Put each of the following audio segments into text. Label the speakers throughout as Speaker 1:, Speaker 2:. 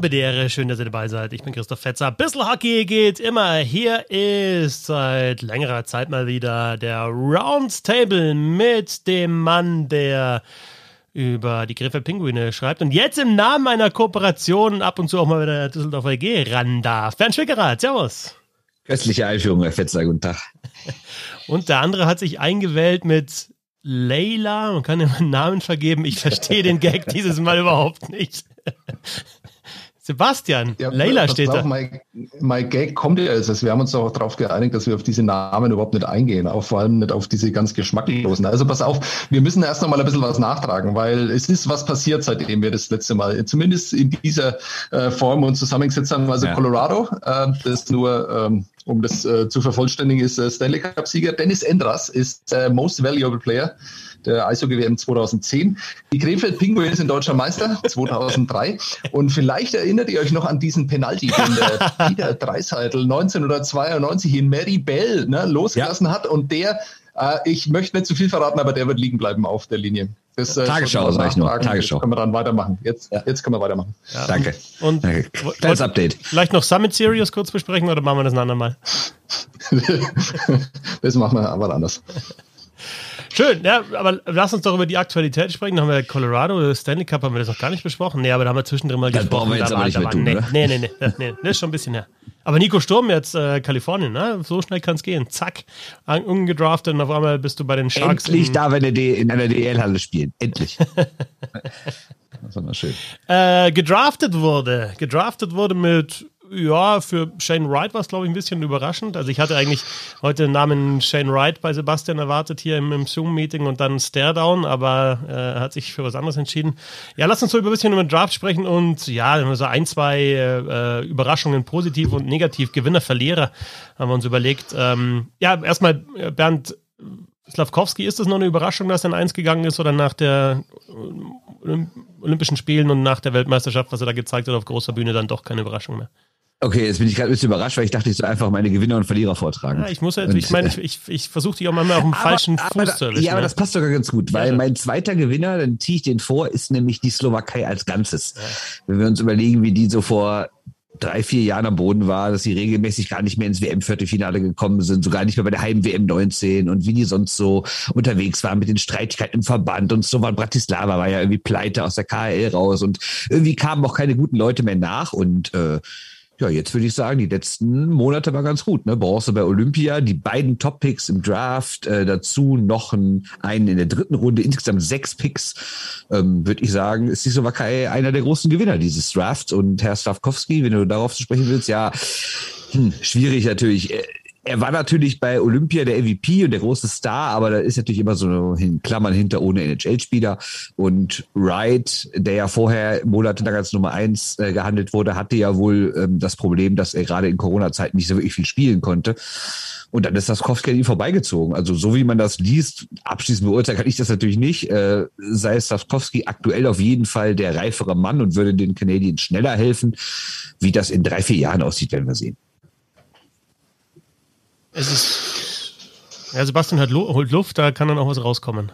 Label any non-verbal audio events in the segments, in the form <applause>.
Speaker 1: Bedehre, schön, dass ihr dabei seid. Ich bin Christoph Fetzer. Bissl Hockey geht immer. Hier ist seit längerer Zeit mal wieder der Roundtable mit dem Mann, der über die Griffe Pinguine schreibt und jetzt im Namen einer Kooperation ab und zu auch mal wieder der Düsseldorfer EG ran darf. Bernd Schwickerath, servus.
Speaker 2: Köstliche Einführung, Herr Fetzer, guten Tag.
Speaker 1: Und der andere hat sich eingewählt mit Leila, man kann ihm einen Namen vergeben. Ich verstehe den Gag dieses Mal überhaupt nicht. Sebastian, ja, Leila steht da.
Speaker 3: Mein, mein Gag kommt ja jetzt. Also wir haben uns auch darauf geeinigt, dass wir auf diese Namen überhaupt nicht eingehen, auch vor allem nicht auf diese ganz geschmacklosen. Also pass auf, wir müssen erst noch mal ein bisschen was nachtragen, weil es ist was passiert, seitdem wir das letzte Mal, zumindest in dieser äh, Form und zusammengesetzt haben. Also ja. Colorado, äh, das nur ähm, um das äh, zu vervollständigen, ist äh, Stanley Cup-Sieger. Dennis Endras ist äh, Most Valuable Player der Eishockey-WM 2010. Die Krefeld Pinguins sind deutscher Meister <laughs> 2003. Und vielleicht erinnert ihr euch noch an diesen Penalty, den der <laughs> Peter Dreiseitel 1992 in Mary Bell ne, losgelassen ja. hat. Und der äh, ich möchte nicht zu viel verraten, aber der wird liegen bleiben auf der Linie.
Speaker 2: Das, äh, Tagesschau, sag ich nur.
Speaker 3: Tagesschau. Jetzt können wir dann weitermachen. Jetzt, ja. jetzt können wir weitermachen.
Speaker 2: Ja. Danke.
Speaker 1: Und
Speaker 2: Danke. Kleines Update.
Speaker 1: Vielleicht noch Summit Series kurz besprechen oder machen wir das ein andermal? <laughs>
Speaker 3: das machen wir aber anders.
Speaker 1: Schön, ja, aber lass uns doch über die Aktualität sprechen. Da haben wir Colorado, Stanley Cup haben wir das noch gar nicht besprochen. Nee, aber da haben wir zwischendrin mal
Speaker 2: das
Speaker 1: gesprochen.
Speaker 2: Brauchen wir jetzt aber nicht mehr tun, nee,
Speaker 1: nee, nee, nee, nee, nee, das ist schon ein bisschen her. Aber Nico Sturm jetzt äh, Kalifornien, ne? so schnell kann es gehen. Zack, ungedraftet und auf einmal bist du bei den Sharks.
Speaker 2: Endlich darf er in einer DL-Halle spielen. Endlich. <laughs>
Speaker 1: das war mal schön. Äh, gedraftet wurde. Gedraftet wurde mit ja, für Shane Wright war es, glaube ich, ein bisschen überraschend. Also ich hatte eigentlich heute den Namen Shane Wright bei Sebastian erwartet hier im, im Zoom-Meeting und dann Staredown, aber äh, er hat sich für was anderes entschieden. Ja, lass uns so ein bisschen über den Draft sprechen und ja, so ein, zwei äh, Überraschungen, positiv und negativ, Gewinner, Verlierer, haben wir uns überlegt. Ähm, ja, erstmal, äh, Bernd, Slavkowski, ist das noch eine Überraschung, dass er in eins gegangen ist oder nach der äh, Olympischen Spielen und nach der Weltmeisterschaft, was er da gezeigt hat auf großer Bühne, dann doch keine Überraschung mehr?
Speaker 2: Okay, jetzt bin ich gerade ein bisschen überrascht, weil ich dachte, ich soll einfach meine Gewinner und Verlierer vortragen.
Speaker 1: Ja, ich muss ja, und, ich meine, ich, ich, ich versuche dich auch mal auf dem falschen aber, Fuß zu erwischen.
Speaker 2: Ja, aber das passt sogar ganz gut, weil ja. mein zweiter Gewinner, dann ziehe ich den vor, ist nämlich die Slowakei als Ganzes. Ja. Wenn wir uns überlegen, wie die so vor drei, vier Jahren am Boden war, dass sie regelmäßig gar nicht mehr ins WM-Viertelfinale gekommen sind, sogar nicht mehr bei der Heim-WM 19 und wie die sonst so unterwegs waren mit den Streitigkeiten im Verband und so war Bratislava war ja irgendwie pleite aus der KHL raus und irgendwie kamen auch keine guten Leute mehr nach und äh, ja, jetzt würde ich sagen, die letzten Monate war ganz gut. Ne? Bronze bei Olympia, die beiden Top-Picks im Draft, äh, dazu noch ein, einen in der dritten Runde, insgesamt sechs Picks, ähm, würde ich sagen, ist die Slowakei einer der großen Gewinner dieses Drafts. Und Herr Stavkowski, wenn du darauf zu sprechen willst, ja, hm, schwierig natürlich. Er war natürlich bei Olympia der MVP und der große Star, aber da ist natürlich immer so in Klammern hinter ohne NHL-Spieler. Und Wright, der ja vorher monatelang als Nummer eins äh, gehandelt wurde, hatte ja wohl ähm, das Problem, dass er gerade in Corona-Zeiten nicht so wirklich viel spielen konnte. Und dann ist das Kowski an ihm vorbeigezogen. Also so wie man das liest, abschließend beurteilen kann ich das natürlich nicht, äh, sei Stavkowski aktuell auf jeden Fall der reifere Mann und würde den Canadiens schneller helfen. Wie das in drei, vier Jahren aussieht, werden wir sehen.
Speaker 1: Es ist. Ja, Sebastian hat, holt Luft, da kann dann auch was rauskommen.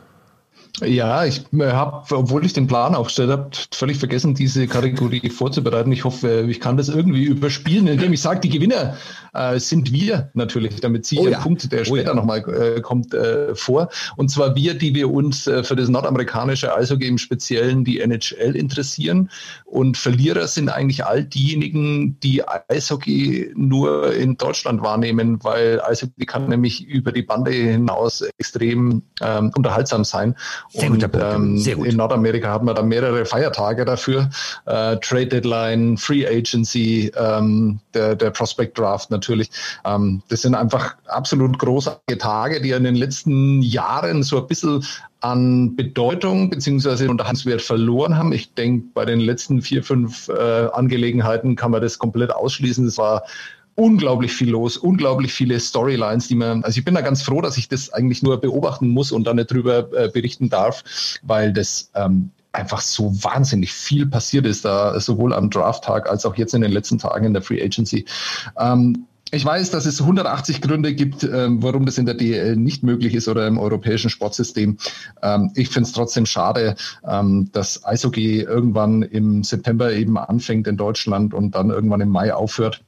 Speaker 3: Ja, ich äh, habe, obwohl ich den Plan aufgestellt habe, völlig vergessen, diese Kategorie <laughs> vorzubereiten. Ich hoffe, ich kann das irgendwie überspielen, indem ich sage, die Gewinner äh, sind wir natürlich, damit ich oh ja. einen Punkt, der später oh ja. nochmal äh, kommt, äh, vor. Und zwar wir, die wir uns äh, für das nordamerikanische Eishockey im Speziellen die NHL interessieren. Und Verlierer sind eigentlich all diejenigen, die Eishockey nur in Deutschland wahrnehmen, weil Eishockey kann nämlich über die Bande hinaus extrem ähm, unterhaltsam sein. Sehr und ähm, in Nordamerika hat man da mehrere Feiertage dafür. Äh, Trade Deadline, Free Agency, ähm, der, der Prospect Draft natürlich. Ähm, das sind einfach absolut großartige Tage, die in den letzten Jahren so ein bisschen an Bedeutung beziehungsweise Unterhaltungswert verloren haben. Ich denke, bei den letzten vier, fünf äh, Angelegenheiten kann man das komplett ausschließen. Es war unglaublich viel los, unglaublich viele Storylines, die man, also ich bin da ganz froh, dass ich das eigentlich nur beobachten muss und dann nicht drüber äh, berichten darf, weil das ähm, einfach so wahnsinnig viel passiert ist da, sowohl am Drafttag als auch jetzt in den letzten Tagen in der Free Agency. Ähm, Ich weiß, dass es 180 Gründe gibt, ähm, warum das in der DL nicht möglich ist oder im europäischen Sportsystem. Ähm, ich finde es trotzdem schade, ähm, dass Eishockey irgendwann im September eben anfängt in Deutschland und dann irgendwann im Mai aufhört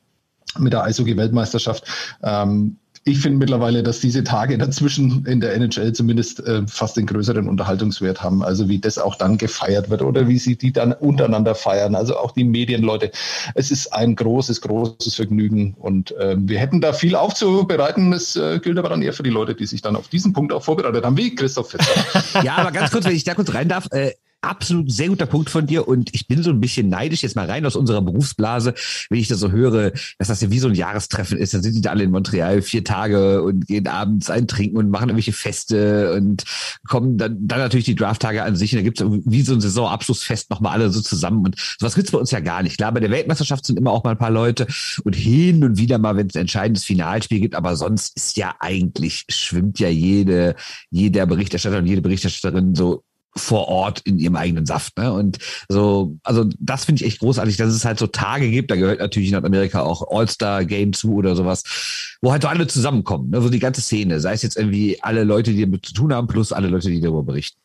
Speaker 3: mit der Eishockey-Weltmeisterschaft. Ähm, ich finde mittlerweile, dass diese Tage dazwischen in der NHL zumindest äh, fast den größeren Unterhaltungswert haben. Also wie das auch dann gefeiert wird oder wie sie die dann untereinander feiern. Also auch die Medienleute. Es ist ein großes, großes Vergnügen und äh, wir hätten da viel aufzubereiten. Das äh, gilt aber dann eher für die Leute, die sich dann auf diesen Punkt auch vorbereitet haben, wie Christoph Fischer. <laughs>
Speaker 2: ja, aber ganz kurz, wenn ich da kurz rein darf. Absolut sehr guter Punkt von dir und ich bin so ein bisschen neidisch jetzt mal rein aus unserer Berufsblase, wenn ich da so höre, dass das ja wie so ein Jahrestreffen ist. Dann sind die da alle in Montreal vier Tage und gehen abends eintrinken und machen irgendwelche Feste und kommen dann, dann natürlich die Drafttage an sich und da gibt's wie so ein Saisonabschlussfest nochmal alle so zusammen und sowas gibt's bei uns ja gar nicht. Klar, bei der Weltmeisterschaft sind immer auch mal ein paar Leute und hin und wieder mal, wenn es ein entscheidendes Finalspiel gibt, aber sonst ist ja eigentlich, schwimmt ja jede, jeder Berichterstatter und jede Berichterstatterin so vor Ort in ihrem eigenen Saft. Ne? Und so, also das finde ich echt großartig, dass es halt so Tage gibt, da gehört natürlich in Nordamerika auch All-Star-Game zu oder sowas, wo halt so alle zusammenkommen, ne? so die ganze Szene, sei es jetzt irgendwie alle Leute, die damit zu tun haben, plus alle Leute, die darüber berichten.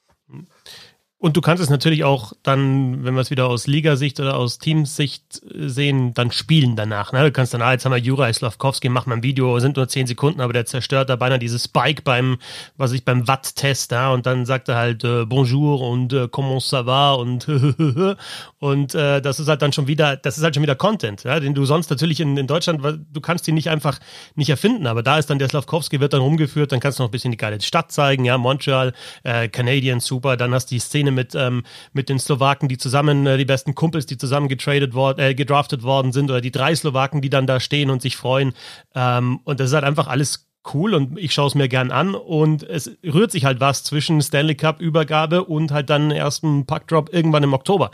Speaker 1: Und du kannst es natürlich auch dann, wenn wir es wieder aus Ligasicht oder aus Teamsicht sehen, dann spielen danach. Ne? Du kannst dann, ah, jetzt haben wir Juraj Slavkovski, machen wir ein Video, sind nur zehn Sekunden, aber der zerstört da beinahe dieses Spike beim, was ich beim Watt-Test, ja? und dann sagt er halt äh, Bonjour und äh, comment ça va und <laughs> und äh, das ist halt dann schon wieder, das ist halt schon wieder Content, ja? den du sonst natürlich in, in Deutschland, du kannst ihn nicht einfach nicht erfinden, aber da ist dann der Slavkovski, wird dann rumgeführt, dann kannst du noch ein bisschen die geile Stadt zeigen, ja, Montreal, äh, Canadian, super, dann hast du die Szene mit, ähm, mit den Slowaken, die zusammen, äh, die besten Kumpels, die zusammen getradet worden, äh, gedraftet worden sind, oder die drei Slowaken, die dann da stehen und sich freuen. Ähm, und das ist halt einfach alles cool und ich schaue es mir gern an und es rührt sich halt was zwischen Stanley Cup Übergabe und halt dann ersten Puckdrop irgendwann im Oktober.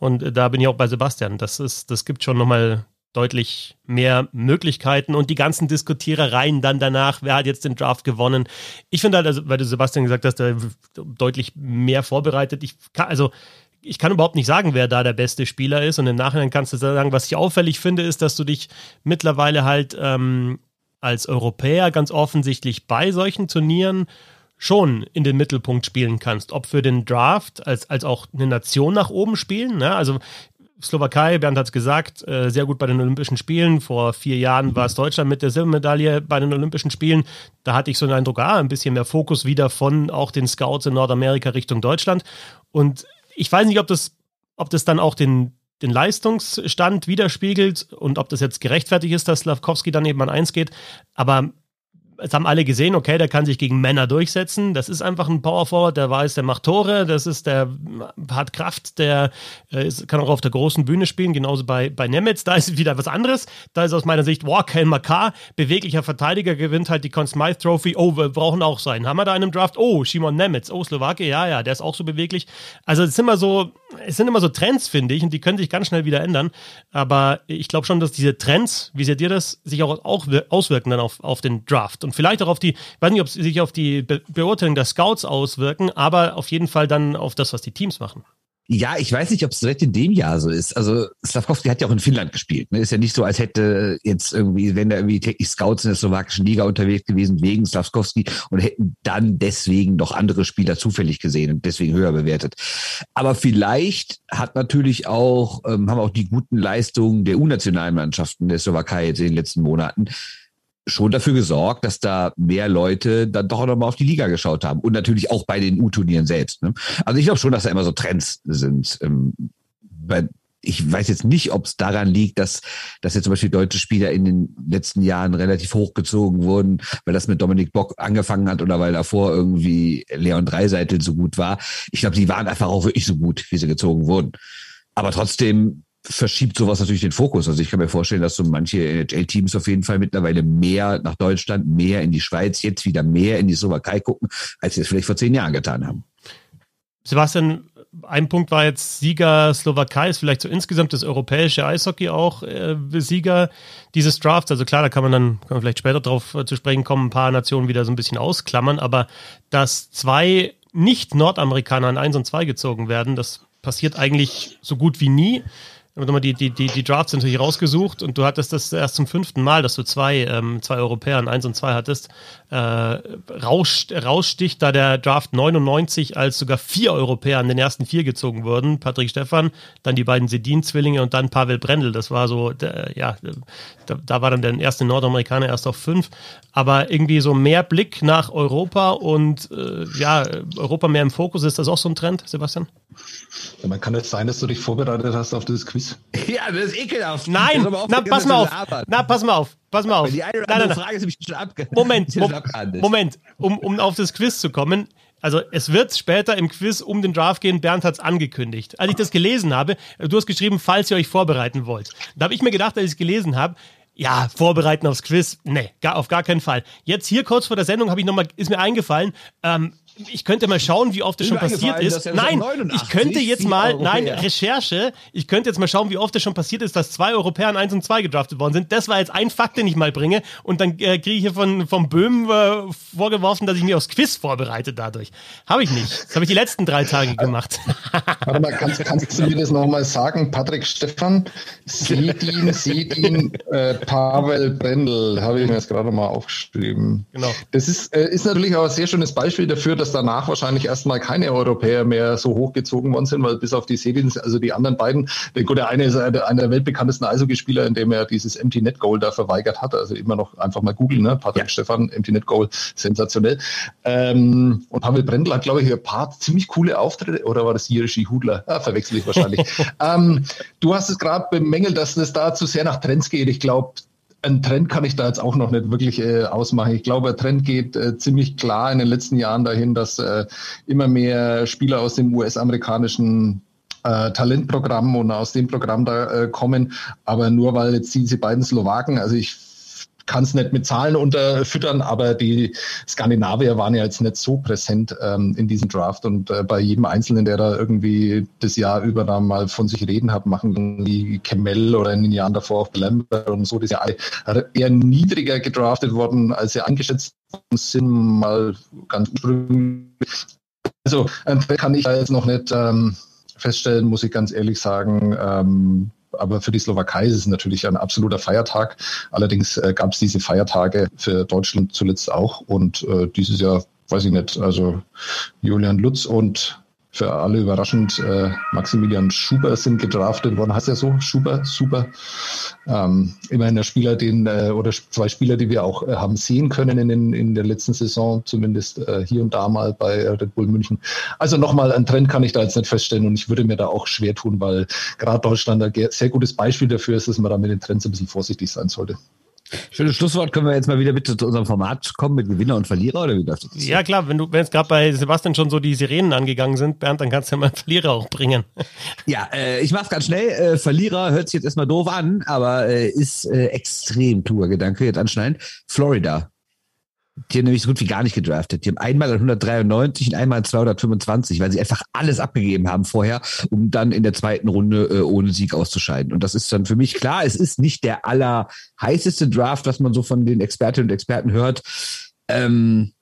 Speaker 1: Und äh, da bin ich auch bei Sebastian. Das ist, das gibt schon nochmal deutlich mehr Möglichkeiten und die ganzen Diskutierereien dann danach, wer hat jetzt den Draft gewonnen. Ich finde halt, also, weil du Sebastian gesagt hast, der deutlich mehr vorbereitet. Ich kann, also ich kann überhaupt nicht sagen, wer da der beste Spieler ist. Und im Nachhinein kannst du sagen, was ich auffällig finde, ist, dass du dich mittlerweile halt ähm, als Europäer ganz offensichtlich bei solchen Turnieren schon in den Mittelpunkt spielen kannst. Ob für den Draft als, als auch eine Nation nach oben spielen. Ne? Also Slowakei, Bernd hat es gesagt, äh, sehr gut bei den Olympischen Spielen. Vor vier Jahren war es Deutschland mit der Silbermedaille bei den Olympischen Spielen. Da hatte ich so den Eindruck, ah, ein bisschen mehr Fokus wieder von auch den Scouts in Nordamerika Richtung Deutschland. Und ich weiß nicht, ob das, ob das dann auch den, den Leistungsstand widerspiegelt und ob das jetzt gerechtfertigt ist, dass Slavkowski dann eben an eins geht. Aber es haben alle gesehen, okay, der kann sich gegen Männer durchsetzen. Das ist einfach ein Power Forward, der weiß, der macht Tore, das ist der hat Kraft, der äh, ist, kann auch auf der großen Bühne spielen, genauso bei, bei Nemetz. Da ist wieder was anderes. Da ist aus meiner Sicht, wow, Kel Makar, beweglicher Verteidiger, gewinnt halt die Conn Smythe Trophy. Oh, wir brauchen auch so einen. Haben wir da einen Draft? Oh, Shimon Nemetz, oh, Slowake, ja, ja, der ist auch so beweglich. Also es sind immer so, es sind immer so Trends, finde ich, und die können sich ganz schnell wieder ändern. Aber ich glaube schon, dass diese Trends, wie seht ihr das, sich auch, auch auswirken dann auf, auf den Draft und vielleicht auch auf die, ich weiß nicht, ob sie sich auf die Be Beurteilung der Scouts auswirken, aber auf jeden Fall dann auf das, was die Teams machen.
Speaker 2: Ja, ich weiß nicht, ob es direkt in dem Jahr so ist. Also Slavkovski hat ja auch in Finnland gespielt. Ne? Ist ja nicht so, als hätte jetzt irgendwie, wenn da irgendwie täglich Scouts in der slowakischen Liga unterwegs gewesen wegen Slavkovski und hätten dann deswegen noch andere Spieler zufällig gesehen und deswegen höher bewertet. Aber vielleicht hat natürlich auch, ähm, haben auch die guten Leistungen der U-Nationalmannschaften der Slowakei jetzt in den letzten Monaten schon dafür gesorgt, dass da mehr Leute dann doch noch mal auf die Liga geschaut haben und natürlich auch bei den U-Turnieren selbst. Ne? Also ich glaube schon, dass da immer so Trends sind. Ähm, bei, ich weiß jetzt nicht, ob es daran liegt, dass, dass jetzt zum Beispiel deutsche Spieler in den letzten Jahren relativ hochgezogen wurden, weil das mit Dominik Bock angefangen hat oder weil davor irgendwie Leon Dreiseitel so gut war. Ich glaube, die waren einfach auch wirklich so gut, wie sie gezogen wurden. Aber trotzdem verschiebt sowas natürlich den Fokus. Also ich kann mir vorstellen, dass so manche NHL-Teams auf jeden Fall mittlerweile mehr nach Deutschland, mehr in die Schweiz, jetzt wieder mehr in die Slowakei gucken, als sie es vielleicht vor zehn Jahren getan haben.
Speaker 1: Sebastian, ein Punkt war jetzt Sieger Slowakei, ist vielleicht so insgesamt das europäische Eishockey auch äh, Sieger dieses Drafts. Also klar, da kann man dann kann man vielleicht später drauf äh, zu sprechen kommen, ein paar Nationen wieder so ein bisschen ausklammern, aber dass zwei nicht-Nordamerikaner an 1 und 2 gezogen werden, das passiert eigentlich so gut wie nie. Nochmal die, die, die, die Drafts natürlich rausgesucht und du hattest das erst zum fünften Mal, dass du zwei, ähm, zwei Europäer, eins und zwei hattest. Äh, raus, raussticht da der Draft 99, als sogar vier Europäer an den ersten vier gezogen wurden. Patrick Stefan, dann die beiden Sedin-Zwillinge und dann Pavel Brendel. Das war so, der, ja, da, da war dann der erste Nordamerikaner erst auf fünf. Aber irgendwie so mehr Blick nach Europa und äh, ja, Europa mehr im Fokus. Ist das auch so ein Trend, Sebastian?
Speaker 3: Ja, man kann jetzt sein, dass du dich vorbereitet hast auf dieses Quiz. <laughs>
Speaker 1: Ja, das ist ekelhaft. Nein, na, pass mal auf. Na, pass mal auf. Pass mal auf. Die eine oder andere Frage ist nämlich schon abge Moment, <laughs> Mo Moment, um, um auf das Quiz zu kommen. Also es wird später im Quiz um den Draft gehen. Bernd hat es angekündigt. Als ich das gelesen habe, du hast geschrieben, falls ihr euch vorbereiten wollt. Da habe ich mir gedacht, als ich es gelesen habe, ja, vorbereiten aufs Quiz. Nee, gar, auf gar keinen Fall. Jetzt hier kurz vor der Sendung habe ich noch mal, ist mir eingefallen, ähm, ich könnte mal schauen, wie oft das schon passiert ist. Nein, ich könnte jetzt mal, nein, Recherche, ich könnte jetzt mal schauen, wie oft das schon passiert ist, dass zwei Europäer an 1 und 2 gedraftet worden sind. Das war jetzt ein Fakt, den ich mal bringe. Und dann äh, kriege ich hier von, vom Böhm äh, vorgeworfen, dass ich mich aufs Quiz vorbereite dadurch. Habe ich nicht. Das habe ich die letzten drei Tage gemacht. <laughs>
Speaker 3: Warte mal, kannst, kannst du mir das nochmal sagen? Patrick Stefan, Sedin, Sedin, äh, Pavel Brendel, habe ich mir jetzt gerade nochmal aufgeschrieben. Genau. Das ist, äh, ist natürlich auch ein sehr schönes Beispiel dafür, dass dass danach wahrscheinlich erstmal keine Europäer mehr so hochgezogen worden sind, weil bis auf die Sedins, also die anderen beiden, der, gut, der eine ist einer der weltbekanntesten Eishockeyspieler, in dem er dieses Empty Net Goal da verweigert hat. Also immer noch einfach mal googeln, ne? Patrick ja. Stefan, Empty Net Goal, sensationell. Ähm, und Pavel Brendel hat, glaube ich, ein paar ziemlich coole Auftritte, oder war das Jirischi Hudler? Ja, verwechsel ich wahrscheinlich. <laughs> ähm, du hast es gerade bemängelt, dass es da zu sehr nach Trends geht. Ich glaube, ein Trend kann ich da jetzt auch noch nicht wirklich äh, ausmachen. Ich glaube, der Trend geht äh, ziemlich klar in den letzten Jahren dahin, dass äh, immer mehr Spieler aus dem US-amerikanischen äh, Talentprogramm und aus dem Programm da äh, kommen. Aber nur weil jetzt diese beiden Slowaken, also ich kann es nicht mit Zahlen unterfüttern, aber die Skandinavier waren ja jetzt nicht so präsent ähm, in diesem Draft und äh, bei jedem Einzelnen, der da irgendwie das Jahr über da mal von sich reden hat, machen wie Kemel oder in den Jahren davor auch Lambert und so, die sind alle eher niedriger gedraftet worden, als sie eingeschätzt sind, mal ganz ursprünglich. Also äh, kann ich jetzt noch nicht ähm, feststellen, muss ich ganz ehrlich sagen. Ähm, aber für die Slowakei ist es natürlich ein absoluter Feiertag. Allerdings äh, gab es diese Feiertage für Deutschland zuletzt auch und äh, dieses Jahr weiß ich nicht, also Julian Lutz und für alle überraschend, äh, Maximilian Schuber sind gedraftet worden. Heißt ja so, Schuber, super. Ähm, immerhin der Spieler, den, äh, oder zwei Spieler, die wir auch äh, haben sehen können in, in der letzten Saison, zumindest äh, hier und da mal bei Red Bull München. Also nochmal, einen Trend kann ich da jetzt nicht feststellen und ich würde mir da auch schwer tun, weil gerade Deutschland ein sehr gutes Beispiel dafür ist, dass man da mit den Trends ein bisschen vorsichtig sein sollte.
Speaker 2: Schönes Schlusswort. Können wir jetzt mal wieder bitte zu unserem Format kommen mit Gewinner und Verlierer oder wie
Speaker 1: das? Ja, klar. Wenn du, wenn jetzt gerade bei Sebastian schon so die Sirenen angegangen sind, Bernd, dann kannst du ja mal einen Verlierer auch bringen. <laughs>
Speaker 2: Ja, äh, ich mach's ganz schnell. Äh, Verlierer hört sich jetzt erstmal doof an, aber äh, ist äh, extrem kluger Gedanke. Jetzt anschneiden. Florida. Die haben nämlich so gut wie gar nicht gedraftet. Die haben einmal an 193 und einmal an 225, weil sie einfach alles abgegeben haben vorher, um dann in der zweiten Runde äh, ohne Sieg auszuscheiden. Und das ist dann für mich klar, es ist nicht der allerheißeste Draft, was man so von den Expertinnen und Experten hört. Ähm,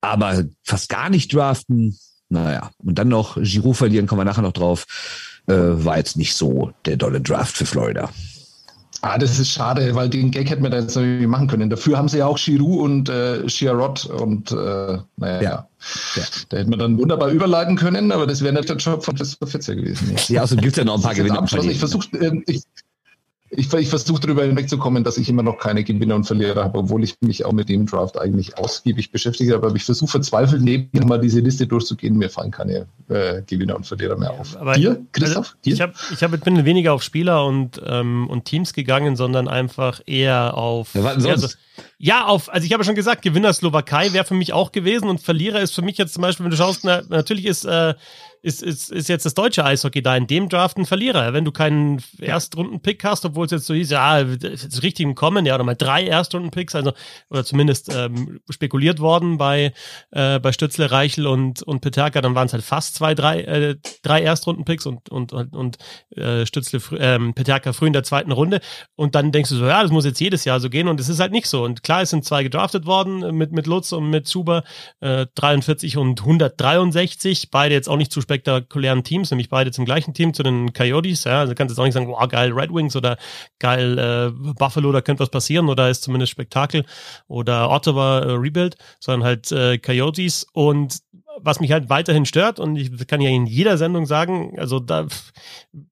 Speaker 2: aber fast gar nicht draften, naja. Und dann noch Giroud verlieren, kommen wir nachher noch drauf, äh, war jetzt nicht so der dolle Draft für Florida.
Speaker 3: Ah, das ist schade, weil den Gag hätten wir da jetzt irgendwie machen können. Dafür haben sie ja auch Giroud und äh, Chiarot und äh, naja, ja. ja. Da hätten wir dann wunderbar überleiten können, aber das wäre nicht der Job von Christoph Fitzer gewesen.
Speaker 2: Ja, also gibt es ja noch ein paar Gewinner.
Speaker 3: Ich versuche, äh, ich, ich, ich versuche darüber hinwegzukommen, dass ich immer noch keine Gewinner und Verlierer habe, obwohl ich mich auch mit dem Draft eigentlich ausgiebig beschäftige. Aber ich versuche verzweifelt neben mal diese Liste durchzugehen. Mir fallen keine äh, Gewinner und Verlierer mehr auf.
Speaker 1: Aber Dir, Christoph? Also, ich, hab, ich hab, bin weniger auf Spieler und, ähm, und Teams gegangen, sondern einfach eher auf.
Speaker 2: Ja, was sonst? Also,
Speaker 1: ja, auf, also ich habe schon gesagt, Gewinner Slowakei wäre für mich auch gewesen und Verlierer ist für mich jetzt zum Beispiel, wenn du schaust, na, natürlich ist äh, ist, ist, ist jetzt das deutsche Eishockey da in dem Draft ein Verlierer. Wenn du keinen Erstrunden-Pick hast, obwohl es jetzt so hieß, ja, ist richtig im Kommen, ja, oder mal drei Erstrunden-Picks, also, oder zumindest ähm, spekuliert worden bei, äh, bei Stützle, Reichel und, und Peterka, dann waren es halt fast zwei, drei, äh, drei Erstrunden-Picks und, und, und, und äh, Stützle, ähm, Peterka früh in der zweiten Runde. Und dann denkst du so, ja, das muss jetzt jedes Jahr so gehen und es ist halt nicht so. Und klar, es sind zwei gedraftet worden mit, mit Lutz und mit Zuber, äh, 43 und 163, beide jetzt auch nicht zu spektakulären Teams, nämlich beide zum gleichen Team, zu den Coyotes. Ja, also kannst jetzt auch nicht sagen, wow, geil Red Wings oder geil äh, Buffalo, da könnte was passieren oder ist zumindest Spektakel oder Ottawa äh, Rebuild, sondern halt äh, Coyotes und was mich halt weiterhin stört und ich kann ja in jeder Sendung sagen, also da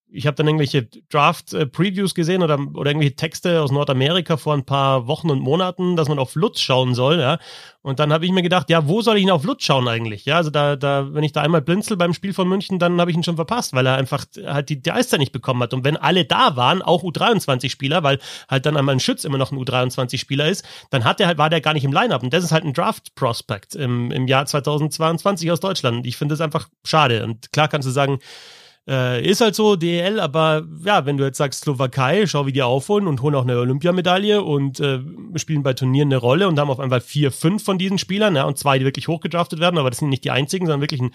Speaker 1: ich habe dann irgendwelche Draft-Previews gesehen oder, oder irgendwelche Texte aus Nordamerika vor ein paar Wochen und Monaten, dass man auf Lutz schauen soll, ja. Und dann habe ich mir gedacht, ja, wo soll ich ihn auf Lutz schauen eigentlich? Ja, also da, da, wenn ich da einmal blinzel beim Spiel von München, dann habe ich ihn schon verpasst, weil er einfach halt die, die Eiszeit nicht bekommen hat. Und wenn alle da waren, auch U23-Spieler, weil halt dann einmal ein Schütz immer noch ein U23-Spieler ist, dann hat er halt, war der gar nicht im Line-Up. Und das ist halt ein Draft-Prospect im, im Jahr 2022 aus Deutschland. Ich finde das einfach schade. Und klar kannst du sagen, äh, ist halt so, DEL, aber ja, wenn du jetzt sagst Slowakei, schau, wie die aufholen und holen auch eine Olympiamedaille und äh, spielen bei Turnieren eine Rolle und haben auf einmal vier, fünf von diesen Spielern, ja, und zwei, die wirklich hochgedraftet werden, aber das sind nicht die einzigen, sondern wirklich ein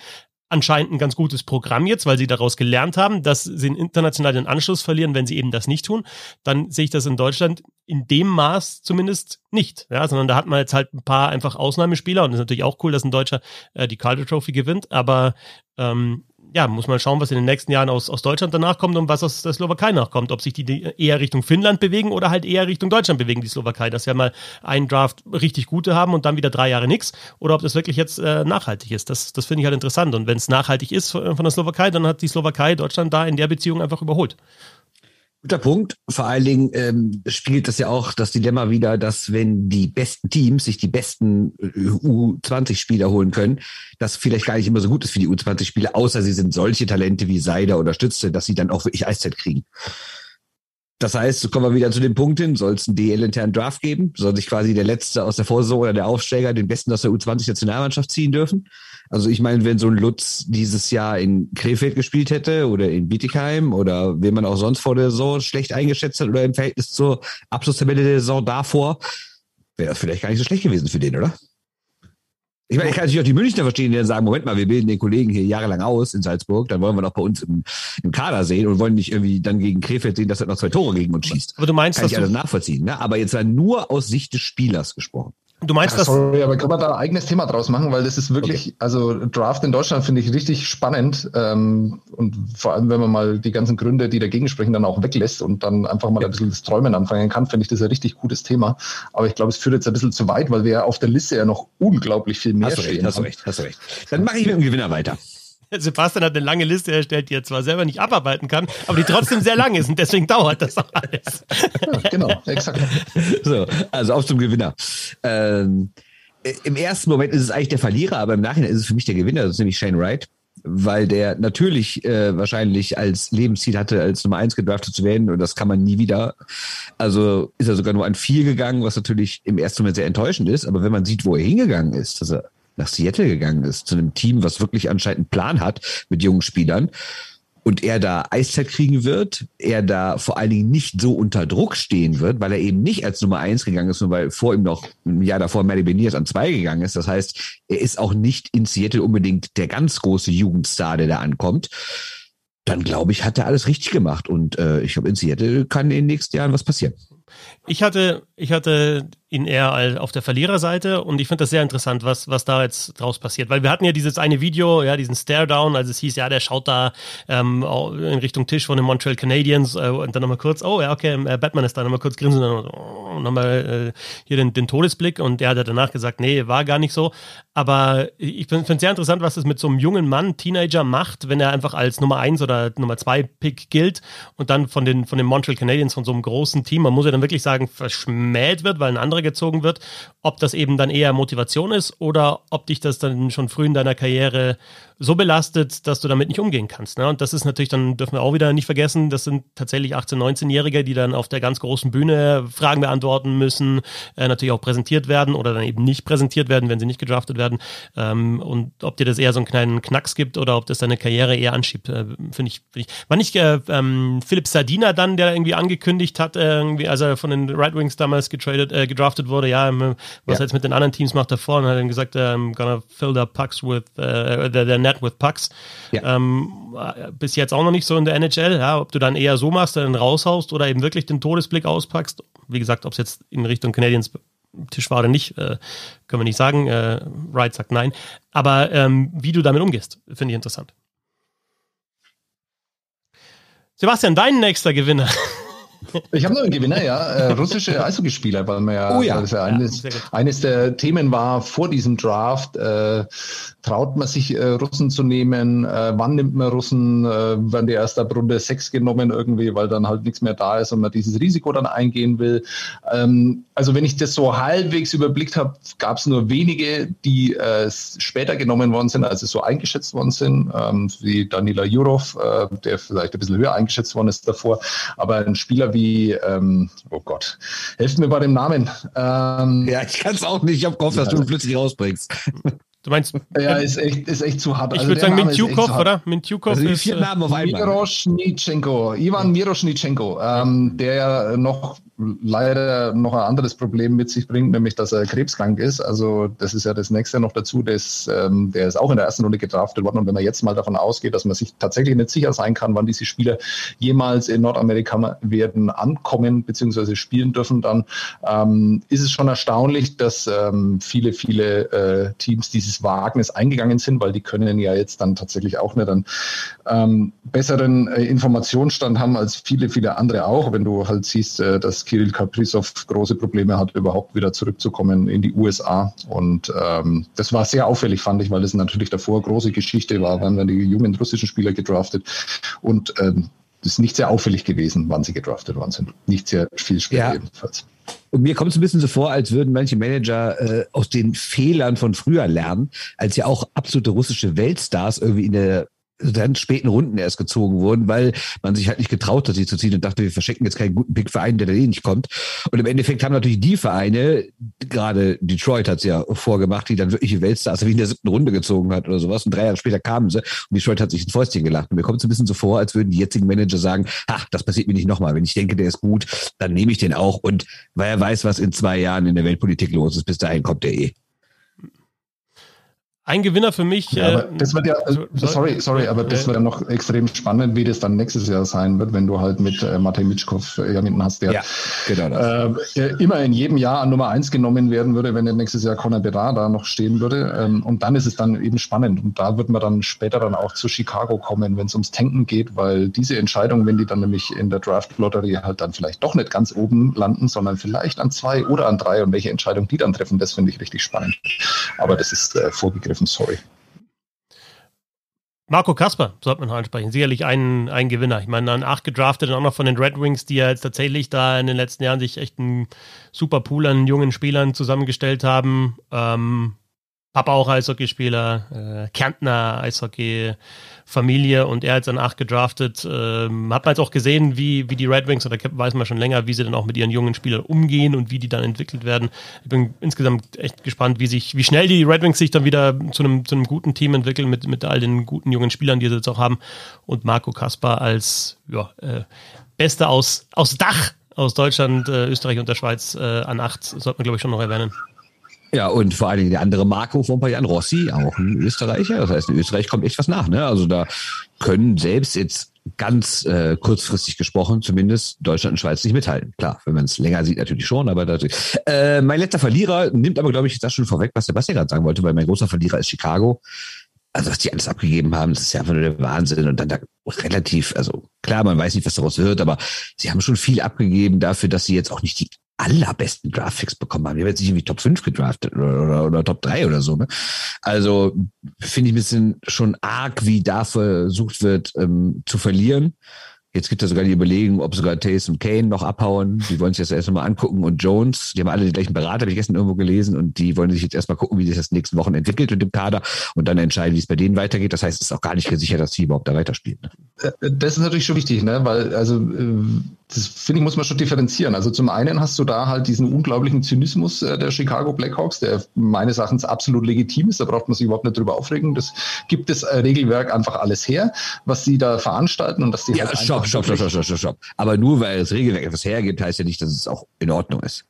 Speaker 1: anscheinend ein ganz gutes Programm jetzt, weil sie daraus gelernt haben, dass sie international den Anschluss verlieren, wenn sie eben das nicht tun, dann sehe ich das in Deutschland in dem Maß zumindest nicht, ja, sondern da hat man jetzt halt ein paar einfach Ausnahmespieler und es ist natürlich auch cool, dass ein Deutscher äh, die Calder Trophy gewinnt, aber ähm, ja, muss man schauen, was in den nächsten Jahren aus, aus Deutschland danach kommt und was aus der Slowakei nachkommt. Ob sich die eher Richtung Finnland bewegen oder halt eher Richtung Deutschland bewegen, die Slowakei. Dass wir mal einen Draft richtig gute haben und dann wieder drei Jahre nichts. Oder ob das wirklich jetzt äh, nachhaltig ist. Das, das finde ich halt interessant. Und wenn es nachhaltig ist von der Slowakei, dann hat die Slowakei Deutschland da in der Beziehung einfach überholt.
Speaker 2: Guter Punkt. Vor allen Dingen ähm, spiegelt das ja auch das Dilemma wieder, dass wenn die besten Teams sich die besten äh, U20-Spieler holen können, das vielleicht gar nicht immer so gut ist für die U20-Spieler, außer sie sind solche Talente wie Seider oder Stütze, dass sie dann auch wirklich Eiszeit kriegen. Das heißt, kommen wir wieder zu dem Punkt hin, soll es einen DL-internen Draft geben? Soll sich quasi der Letzte aus der Vorsaison oder der Aufsteiger den Besten aus der U20-Nationalmannschaft ziehen dürfen? Also ich meine, wenn so ein Lutz dieses Jahr in Krefeld gespielt hätte oder in Bietigheim oder wen man auch sonst vor der Saison schlecht eingeschätzt hat oder im Verhältnis zur Abschlusstabelle der Saison davor, wäre das vielleicht gar nicht so schlecht gewesen für den, oder? Ich meine, ich kann natürlich auch die Münchner verstehen, die dann sagen, Moment mal, wir bilden den Kollegen hier jahrelang aus in Salzburg, dann wollen wir doch bei uns im, im Kader sehen und wollen nicht irgendwie dann gegen Krefeld sehen, dass er noch zwei Tore gegen uns schießt.
Speaker 1: Aber du meinst,
Speaker 2: kann dass ich alles nachvollziehen. Ne? Aber jetzt nur aus Sicht des Spielers gesprochen.
Speaker 3: Du meinst ja, Sorry, aber kann man da ein eigenes Thema draus machen, weil das ist wirklich, okay. also Draft in Deutschland finde ich richtig spannend ähm, und vor allem, wenn man mal die ganzen Gründe, die dagegen sprechen, dann auch weglässt und dann einfach mal ja. ein bisschen das Träumen anfangen kann, finde ich das ein richtig gutes Thema. Aber ich glaube, es führt jetzt ein bisschen zu weit, weil wir ja auf der Liste ja noch unglaublich viel mehr
Speaker 2: hast du recht, Hast du recht, hast du recht. Dann mache ich mit dem Gewinner weiter. <laughs>
Speaker 1: Sebastian hat eine lange Liste erstellt, die er zwar selber nicht abarbeiten kann, aber die trotzdem sehr lang ist und deswegen dauert das auch alles.
Speaker 2: Ja, genau, exakt. So, also auf zum Gewinner. Ähm, Im ersten Moment ist es eigentlich der Verlierer, aber im Nachhinein ist es für mich der Gewinner, das ist nämlich Shane Wright weil der natürlich äh, wahrscheinlich als Lebensziel hatte, als Nummer eins gedraftet zu werden und das kann man nie wieder. Also ist er sogar nur an vier gegangen, was natürlich im ersten Moment sehr enttäuschend ist, aber wenn man sieht, wo er hingegangen ist, dass er nach Seattle gegangen ist, zu einem Team, was wirklich anscheinend einen Plan hat mit jungen Spielern und er da Eiszeit kriegen wird, er da vor allen Dingen nicht so unter Druck stehen wird, weil er eben nicht als Nummer eins gegangen ist, nur weil vor ihm noch ein Jahr davor Maddie Beniers an zwei gegangen ist. Das heißt, er ist auch nicht in Seattle unbedingt der ganz große Jugendstar, der da ankommt. Dann glaube ich, hat er alles richtig gemacht und äh, ich glaube, in Seattle kann in den nächsten Jahren was passieren.
Speaker 1: Ich hatte, ich hatte ihn eher auf der Verliererseite und ich finde das sehr interessant, was, was da jetzt draus passiert. Weil wir hatten ja dieses eine Video, ja, diesen Stare-Down, also es hieß, ja, der schaut da ähm, in Richtung Tisch von den Montreal Canadiens äh, und dann nochmal kurz, oh ja, okay, äh, Batman ist da, nochmal kurz grinsen und dann nochmal äh, hier den, den Todesblick und der hat danach gesagt, nee, war gar nicht so. Aber ich finde es sehr interessant, was das mit so einem jungen Mann, Teenager macht, wenn er einfach als Nummer eins oder Nummer zwei Pick gilt und dann von den, von den Montreal Canadiens, von so einem großen Team, man muss ja dann wirklich sagen, verschmäht wird, weil ein anderer gezogen wird, ob das eben dann eher Motivation ist oder ob dich das dann schon früh in deiner Karriere so belastet, dass du damit nicht umgehen kannst. Ne? Und das ist natürlich, dann dürfen wir auch wieder nicht vergessen, das sind tatsächlich 18-, 19-Jährige, die dann auf der ganz großen Bühne Fragen beantworten müssen, äh, natürlich auch präsentiert werden oder dann eben nicht präsentiert werden, wenn sie nicht gedraftet werden. Ähm, und ob dir das eher so einen kleinen Knacks gibt oder ob das deine Karriere eher anschiebt, äh, finde ich, find ich. War nicht äh, ähm, Philipp Sardina dann, der irgendwie angekündigt hat, äh, irgendwie, als er von den Right Wings damals getradet, äh, gedraftet wurde, ja, ähm, was ja. er jetzt mit den anderen Teams macht davor und hat dann gesagt, I'm gonna fill the pucks with, uh, the, the net with pucks. Ja. Ähm, bis jetzt auch noch nicht so in der NHL, ja, ob du dann eher so machst, dann raushaust oder eben wirklich den Todesblick auspackst. Wie gesagt, ob es jetzt in Richtung Canadiens Tisch war oder nicht, äh, können wir nicht sagen. Äh, Wright sagt nein. Aber ähm, wie du damit umgehst, finde ich interessant. Sebastian, dein nächster Gewinner. <laughs>
Speaker 3: Ich habe noch einen Gewinner, ja. Äh, russische Eishockeyspieler, weil man ja, oh ja. ja eines, eines, der Themen war vor diesem Draft. Äh, traut man sich äh, Russen zu nehmen? Äh, wann nimmt man Russen? Äh, werden die erst ab Runde 6 genommen irgendwie, weil dann halt nichts mehr da ist und man dieses Risiko dann eingehen will? Ähm, also wenn ich das so halbwegs überblickt habe, gab es nur wenige, die äh, später genommen worden sind, als es so eingeschätzt worden sind, ähm, wie Danila Jurov, äh, der vielleicht ein bisschen höher eingeschätzt worden ist davor. Aber ein Spieler wie, ähm, oh Gott, helft mir bei dem Namen.
Speaker 2: Ähm, ja, ich kann es auch nicht. Ich habe gehofft, dass du ihn plötzlich rausbringst. <laughs>
Speaker 1: Du meinst?
Speaker 3: Ja, ist echt, ist echt zu hart.
Speaker 1: Ich also würde sagen Mintjukov, oder? Mintjukov
Speaker 3: also ist. Vier Namen auf einmal. Miroschnitschenko, Ivan Miroschnitschenko, ähm, der noch leider noch ein anderes Problem mit sich bringt, nämlich dass er krebskrank ist. Also das ist ja das nächste noch dazu. Das, ähm, der ist auch in der ersten Runde gedraftet worden. Und wenn man jetzt mal davon ausgeht, dass man sich tatsächlich nicht sicher sein kann, wann diese Spieler jemals in Nordamerika werden ankommen bzw. spielen dürfen, dann ähm, ist es schon erstaunlich, dass ähm, viele, viele äh, Teams dieses Wagnis eingegangen sind, weil die können ja jetzt dann tatsächlich auch nicht einen ähm, besseren äh, Informationsstand haben als viele, viele andere auch. Wenn du halt siehst, äh, dass Kirill Kaprizov große Probleme hat, überhaupt wieder zurückzukommen in die USA. Und ähm, das war sehr auffällig, fand ich, weil das natürlich davor große Geschichte war. Wann werden die jungen russischen Spieler gedraftet? Und ähm, das ist nicht sehr auffällig gewesen, wann sie gedraftet worden sind. Nicht sehr viel später ja. jedenfalls.
Speaker 2: Und mir kommt es ein bisschen so vor, als würden manche Manager äh, aus den Fehlern von früher lernen, als ja auch absolute russische Weltstars irgendwie in der dann späten Runden erst gezogen wurden, weil man sich halt nicht getraut hat, sie zu ziehen und dachte, wir verschenken jetzt keinen guten Pick-Verein, der da eh nicht kommt. Und im Endeffekt haben natürlich die Vereine, gerade Detroit hat es ja vorgemacht, die dann wirkliche Weltstars wie in der siebten Runde gezogen hat oder sowas. Und drei Jahre später kamen sie und Detroit hat sich ins Fäustchen gelacht. Und mir kommt es ein bisschen so vor, als würden die jetzigen Manager sagen, ach, das passiert mir nicht nochmal. Wenn ich denke, der ist gut, dann nehme ich den auch. Und weil er weiß, was in zwei Jahren in der Weltpolitik los ist, bis dahin kommt der eh.
Speaker 1: Ein Gewinner für mich.
Speaker 3: Ja, aber äh, das wird ja, also, sorry, sorry, aber das wird ja noch extrem spannend, wie das dann nächstes Jahr sein wird, wenn du halt mit äh, Matej Mitschkow äh, jemanden hast, der ja, genau äh, immer in jedem Jahr an Nummer eins genommen werden würde, wenn nächstes Jahr Conor Bedard da noch stehen würde. Ähm, und dann ist es dann eben spannend. Und da wird man dann später dann auch zu Chicago kommen, wenn es ums Tanken geht, weil diese Entscheidung, wenn die dann nämlich in der Draft-Lotterie halt dann vielleicht doch nicht ganz oben landen, sondern vielleicht an zwei oder an drei und welche Entscheidung die dann treffen, das finde ich richtig spannend. Aber das ist äh, vorgegriffen gegriffen, sorry.
Speaker 1: Marco Kasper sollte man noch ansprechen. Sicherlich ein, ein Gewinner. Ich meine, dann acht gedraftet und auch noch von den Red Wings, die ja jetzt tatsächlich da in den letzten Jahren sich echt einen super Pool an jungen Spielern zusammengestellt haben. Ähm, Papa auch Eishockeyspieler, äh, Kärntner Eishockey, Familie und er hat dann acht gedraftet. Ähm, hat man jetzt auch gesehen, wie, wie die Red Wings, oder weiß man schon länger, wie sie dann auch mit ihren jungen Spielern umgehen und wie die dann entwickelt werden. Ich bin insgesamt echt gespannt, wie sich, wie schnell die Red Wings sich dann wieder zu einem, zu einem guten Team entwickeln mit, mit all den guten jungen Spielern, die sie jetzt auch haben. Und Marco Kaspar als ja, äh, Beste aus, aus Dach aus Deutschland, äh, Österreich und der Schweiz äh, an acht, sollte man, glaube ich, schon noch erwähnen.
Speaker 2: Ja, und vor allen Dingen der andere Marco von Pajan Rossi, auch ein Österreicher. Das heißt, in Österreich kommt echt was nach. Ne? Also da können selbst jetzt ganz äh, kurzfristig gesprochen, zumindest Deutschland und Schweiz nicht mithalten. Klar, wenn man es länger sieht, natürlich schon, aber natürlich. Äh, mein letzter Verlierer nimmt aber, glaube ich, das schon vorweg, was Sebastian gerade sagen wollte, weil mein großer Verlierer ist Chicago. Also, was die alles abgegeben haben, das ist ja einfach nur der Wahnsinn. Und dann da relativ, also klar, man weiß nicht, was daraus wird, aber sie haben schon viel abgegeben dafür, dass sie jetzt auch nicht die allerbesten Draftpicks bekommen haben. Die haben jetzt nicht irgendwie Top 5 gedraftet oder, oder, oder Top 3 oder so. Ne? Also finde ich ein bisschen schon arg, wie da versucht wird ähm, zu verlieren. Jetzt gibt es sogar die Überlegung, ob sogar Tays und Kane noch abhauen. Die wollen sich das erst mal angucken. Und Jones, die haben alle den gleichen Berater, habe ich gestern irgendwo gelesen. Und die wollen sich jetzt erstmal gucken, wie sich das nächsten Wochen entwickelt mit dem Kader und dann entscheiden, wie es bei denen weitergeht. Das heißt, es ist auch gar nicht gesichert, dass sie überhaupt da weiterspielen.
Speaker 3: Äh, das ist natürlich schon wichtig, ne? weil also äh, das finde ich, muss man schon differenzieren. Also zum einen hast du da halt diesen unglaublichen Zynismus äh, der Chicago Blackhawks, der meines Erachtens absolut legitim ist. Da braucht man sich überhaupt nicht drüber aufregen. Das gibt das Regelwerk einfach alles her, was sie da veranstalten und dass die
Speaker 2: ja, halt stopp, stopp, stopp, stopp, stopp, stopp. Aber nur weil das Regelwerk etwas hergibt, heißt ja nicht, dass es auch in Ordnung ist.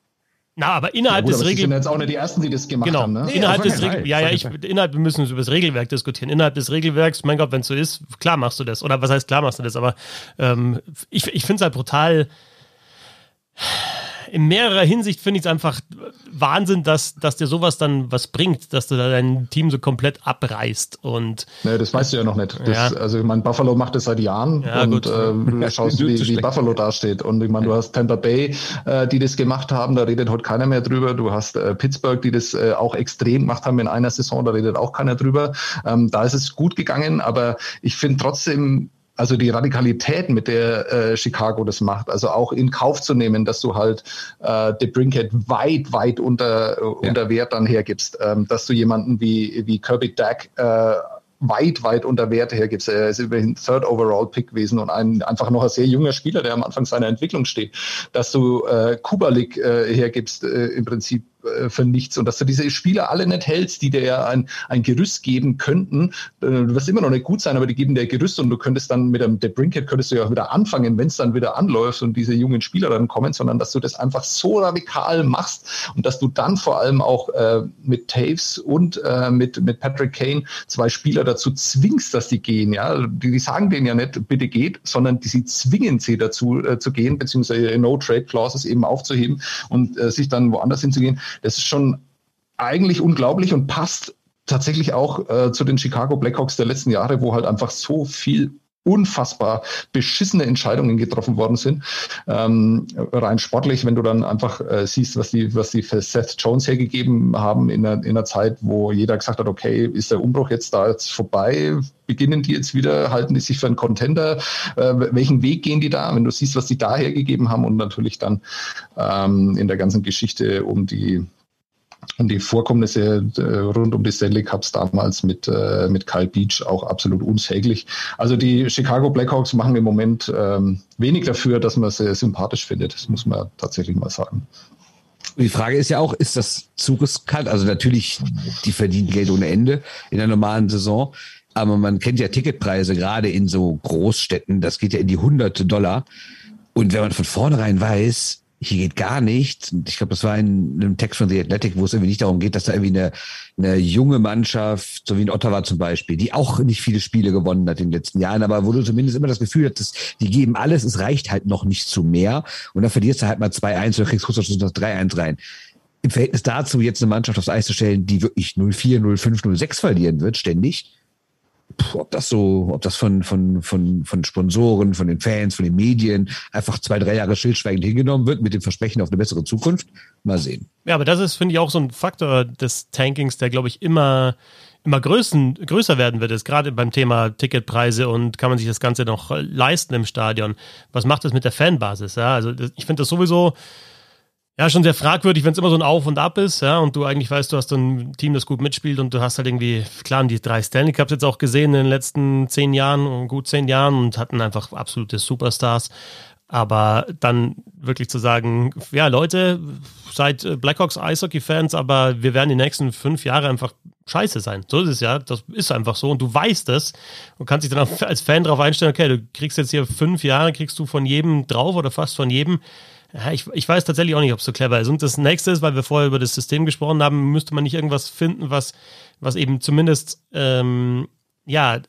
Speaker 1: Na, aber innerhalb ja, gut, des Regelwerks. sind
Speaker 3: jetzt auch nicht die ersten, die das gemacht
Speaker 1: genau.
Speaker 3: haben, ne?
Speaker 1: Nee, innerhalb des Regelwerks. Ja, ja, ich, innerhalb, wir müssen über das Regelwerk diskutieren. Innerhalb des Regelwerks, mein Gott, wenn es so ist, klar machst du das. Oder was heißt klar machst du das? Aber ähm, ich, ich finde es halt brutal in mehrerer Hinsicht finde ich es einfach Wahnsinn, dass, dass dir sowas dann was bringt, dass du da dein Team so komplett abreißt. Und
Speaker 3: nee, das weißt du ja noch nicht. Das, ja. Also ich meine, Buffalo macht das seit Jahren ja, und äh, <laughs> schaust, wie, wie Buffalo dasteht. Und ich meine, du hast Tampa Bay, äh, die das gemacht haben, da redet heute keiner mehr drüber. Du hast äh, Pittsburgh, die das äh, auch extrem gemacht haben in einer Saison, da redet auch keiner drüber. Ähm, da ist es gut gegangen, aber ich finde trotzdem, also die Radikalität, mit der äh, Chicago das macht, also auch in Kauf zu nehmen, dass du halt äh, The Brinkhead weit, weit unter, ja. unter Wert dann hergibst, ähm, dass du jemanden wie, wie Kirby Dack äh, weit, weit unter Wert hergibst. Er ist übrigens Third Overall Pick gewesen und ein, einfach noch ein sehr junger Spieler, der am Anfang seiner Entwicklung steht. Dass du äh, Kubalik äh, hergibst, äh, im Prinzip äh, für nichts und dass du diese Spieler alle nicht hältst, die dir ja ein, ein Gerüst geben könnten. Äh, du wirst immer noch nicht gut sein, aber die geben dir Gerüst und du könntest dann mit dem der Brinkhead könntest du ja wieder anfangen, wenn es dann wieder anläuft und diese jungen Spieler dann kommen, sondern dass du das einfach so radikal machst und dass du dann vor allem auch äh, mit Taves und äh, mit, mit Patrick Kane zwei Spieler dazu zwingst, dass die gehen. Ja, die, die sagen denen ja nicht, bitte geht, sondern die sie zwingen sie dazu äh, zu gehen, beziehungsweise No-Trade-Clauses eben aufzuheben und äh, sich dann woanders hinzugehen. Das ist schon eigentlich unglaublich und passt tatsächlich auch äh, zu den Chicago Blackhawks der letzten Jahre, wo halt einfach so viel unfassbar beschissene Entscheidungen getroffen worden sind. Ähm, rein sportlich, wenn du dann einfach äh, siehst, was die, was die für Seth Jones hergegeben haben in einer, in einer Zeit, wo jeder gesagt hat, okay, ist der Umbruch jetzt da jetzt vorbei? Beginnen die jetzt wieder, halten die sich für einen Contender? Äh, welchen Weg gehen die da? Wenn du siehst, was die da hergegeben haben und natürlich dann ähm, in der ganzen Geschichte um die und die Vorkommnisse äh, rund um die Stanley Cups damals mit, äh, mit Kyle Beach auch absolut unsäglich. Also die Chicago Blackhawks machen im Moment ähm, wenig dafür, dass man sie sympathisch findet. Das muss man tatsächlich mal sagen.
Speaker 2: Die Frage ist ja auch, ist das zu riskant? Also natürlich, die verdienen Geld ohne Ende in der normalen Saison. Aber man kennt ja Ticketpreise, gerade in so Großstädten. Das geht ja in die hunderte Dollar. Und wenn man von vornherein weiß, hier geht gar nichts. Ich glaube, das war in einem Text von The Athletic, wo es irgendwie nicht darum geht, dass da irgendwie eine, eine junge Mannschaft, so wie in Ottawa zum Beispiel, die auch nicht viele Spiele gewonnen hat in den letzten Jahren, aber wo du zumindest immer das Gefühl hattest, die geben alles, es reicht halt noch nicht zu mehr. Und dann verlierst du halt mal 2-1 oder kriegst kurz noch 3-1 rein. Im Verhältnis dazu, jetzt eine Mannschaft aufs Eis zu stellen, die wirklich 0-4, 0-5, 0-6 verlieren wird, ständig, ob das so, ob das von, von, von, von Sponsoren, von den Fans, von den Medien einfach zwei, drei Jahre stillschweigend hingenommen wird mit dem Versprechen auf eine bessere Zukunft. Mal sehen.
Speaker 1: Ja, aber das ist, finde ich, auch so ein Faktor des Tankings, der, glaube ich, immer, immer größen, größer werden wird. Ist gerade beim Thema Ticketpreise und kann man sich das Ganze noch leisten im Stadion. Was macht das mit der Fanbasis? Ja, also ich finde das sowieso, ja, schon sehr fragwürdig, wenn es immer so ein Auf und Ab ist, ja, und du eigentlich weißt, du hast ein Team, das gut mitspielt und du hast halt irgendwie, klar, die drei Stanley Cups jetzt auch gesehen in den letzten zehn Jahren, gut zehn Jahren und hatten einfach absolute Superstars. Aber dann wirklich zu sagen, ja, Leute, seid Blackhawks Eishockey-Fans, aber wir werden die nächsten fünf Jahre einfach scheiße sein. So ist es ja. Das ist einfach so. Und du weißt es und kannst dich dann als Fan darauf einstellen, okay, du kriegst jetzt hier fünf Jahre, kriegst du von jedem drauf oder fast von jedem ja, ich, ich weiß tatsächlich auch nicht, ob es so clever ist. Und das nächste ist, weil wir vorher über das System gesprochen haben, müsste man nicht irgendwas finden, was, was eben zumindest ähm, ja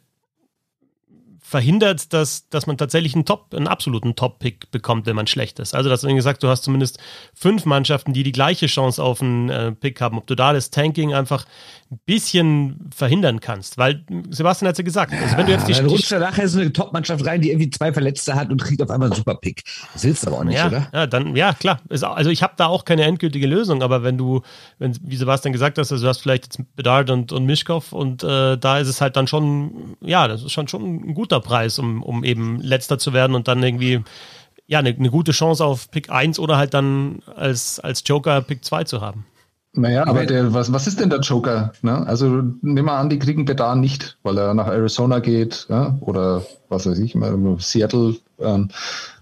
Speaker 1: verhindert, dass, dass man tatsächlich einen Top, einen absoluten Top-Pick bekommt, wenn man schlecht ist. Also, dass du gesagt du hast zumindest fünf Mannschaften, die die gleiche Chance auf einen äh, Pick haben. Ob du da das Tanking einfach ein bisschen verhindern kannst. Weil, Sebastian hat es ja gesagt, also wenn du jetzt die,
Speaker 2: dann rutscht da nachher so eine Top-Mannschaft rein, die irgendwie zwei Verletzte hat und kriegt auf einmal einen Super-Pick. Das willst du aber auch nicht,
Speaker 1: ja,
Speaker 2: oder?
Speaker 1: Ja, dann, ja, klar. Also ich habe da auch keine endgültige Lösung, aber wenn du, wenn, wie Sebastian gesagt hast, also du hast vielleicht jetzt Bedard und, und Mischkov und äh, da ist es halt dann schon, ja, das ist schon, schon ein guter Preis, um, um eben letzter zu werden und dann irgendwie ja, eine, eine gute Chance auf Pick 1 oder halt dann als, als Joker Pick 2 zu haben.
Speaker 3: Naja, aber der, was, was ist denn der Joker? Ne? Also nehmen wir an, die kriegen Bedar nicht, weil er nach Arizona geht ja? oder was weiß ich, Seattle. Ähm,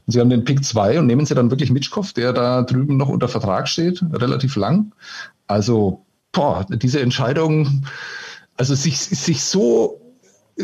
Speaker 3: sie haben den Pick 2 und nehmen sie dann wirklich Mitschkopf, der da drüben noch unter Vertrag steht, relativ lang. Also, boah, diese Entscheidung, also sich, sich so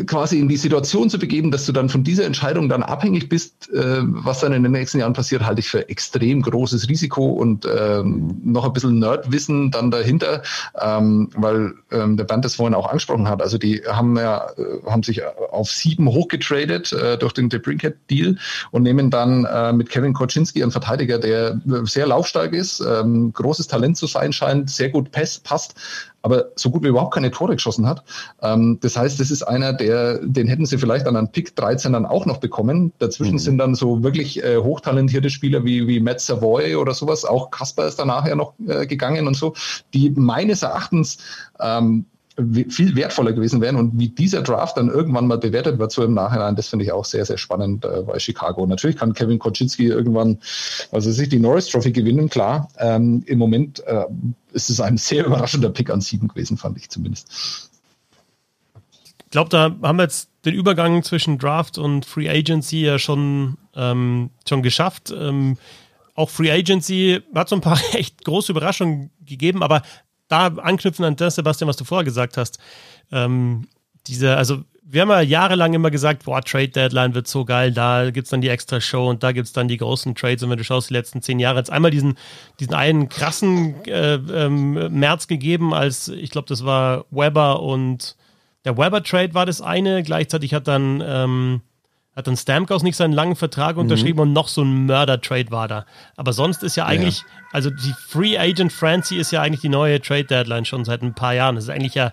Speaker 3: quasi in die Situation zu begeben, dass du dann von dieser Entscheidung dann abhängig bist, äh, was dann in den nächsten Jahren passiert, halte ich für extrem großes Risiko und ähm, noch ein bisschen Nerdwissen dann dahinter, ähm, weil ähm, der Band das vorhin auch angesprochen hat. Also die haben ja äh, haben sich auf sieben hochgetradet äh, durch den DeBrinket-Deal und nehmen dann äh, mit Kevin Koczynski einen Verteidiger, der sehr laufstark ist, ähm, großes Talent zu sein scheint, sehr gut passt, aber so gut wie überhaupt keine Tore geschossen hat. Ähm, das heißt, das ist einer, der, den hätten sie vielleicht an Pick 13 dann auch noch bekommen. Dazwischen mhm. sind dann so wirklich äh, hochtalentierte Spieler wie, wie Matt Savoy oder sowas. Auch Kasper ist danach ja noch äh, gegangen und so, die meines Erachtens ähm, viel wertvoller gewesen wären und wie dieser Draft dann irgendwann mal bewertet wird, so im Nachhinein, das finde ich auch sehr, sehr spannend äh, bei Chicago. Natürlich kann Kevin Koczynski irgendwann, also sich die Norris Trophy gewinnen, klar. Ähm, Im Moment äh, ist es ein sehr <laughs> überraschender Pick an sieben gewesen, fand ich zumindest.
Speaker 1: Ich glaube, da haben wir jetzt den Übergang zwischen Draft und Free Agency ja schon, ähm, schon geschafft. Ähm, auch Free Agency hat so ein paar <laughs> echt große Überraschungen gegeben, aber da anknüpfen an das, Sebastian, was du vorher gesagt hast. Ähm, diese, also wir haben ja jahrelang immer gesagt, boah, Trade Deadline wird so geil, da gibt's dann die extra Show und da gibt's dann die großen Trades. Und wenn du schaust, die letzten zehn Jahre, jetzt einmal diesen, diesen einen krassen äh, ähm, März gegeben, als ich glaube, das war Weber und der Weber-Trade war das eine. Gleichzeitig hat dann ähm, hat dann Stamkos nicht seinen langen Vertrag unterschrieben mhm. und noch so ein Mörder-Trade war da. Aber sonst ist ja eigentlich, ja. also die Free Agent Francie ist ja eigentlich die neue Trade Deadline schon seit ein paar Jahren. Das ist eigentlich ja,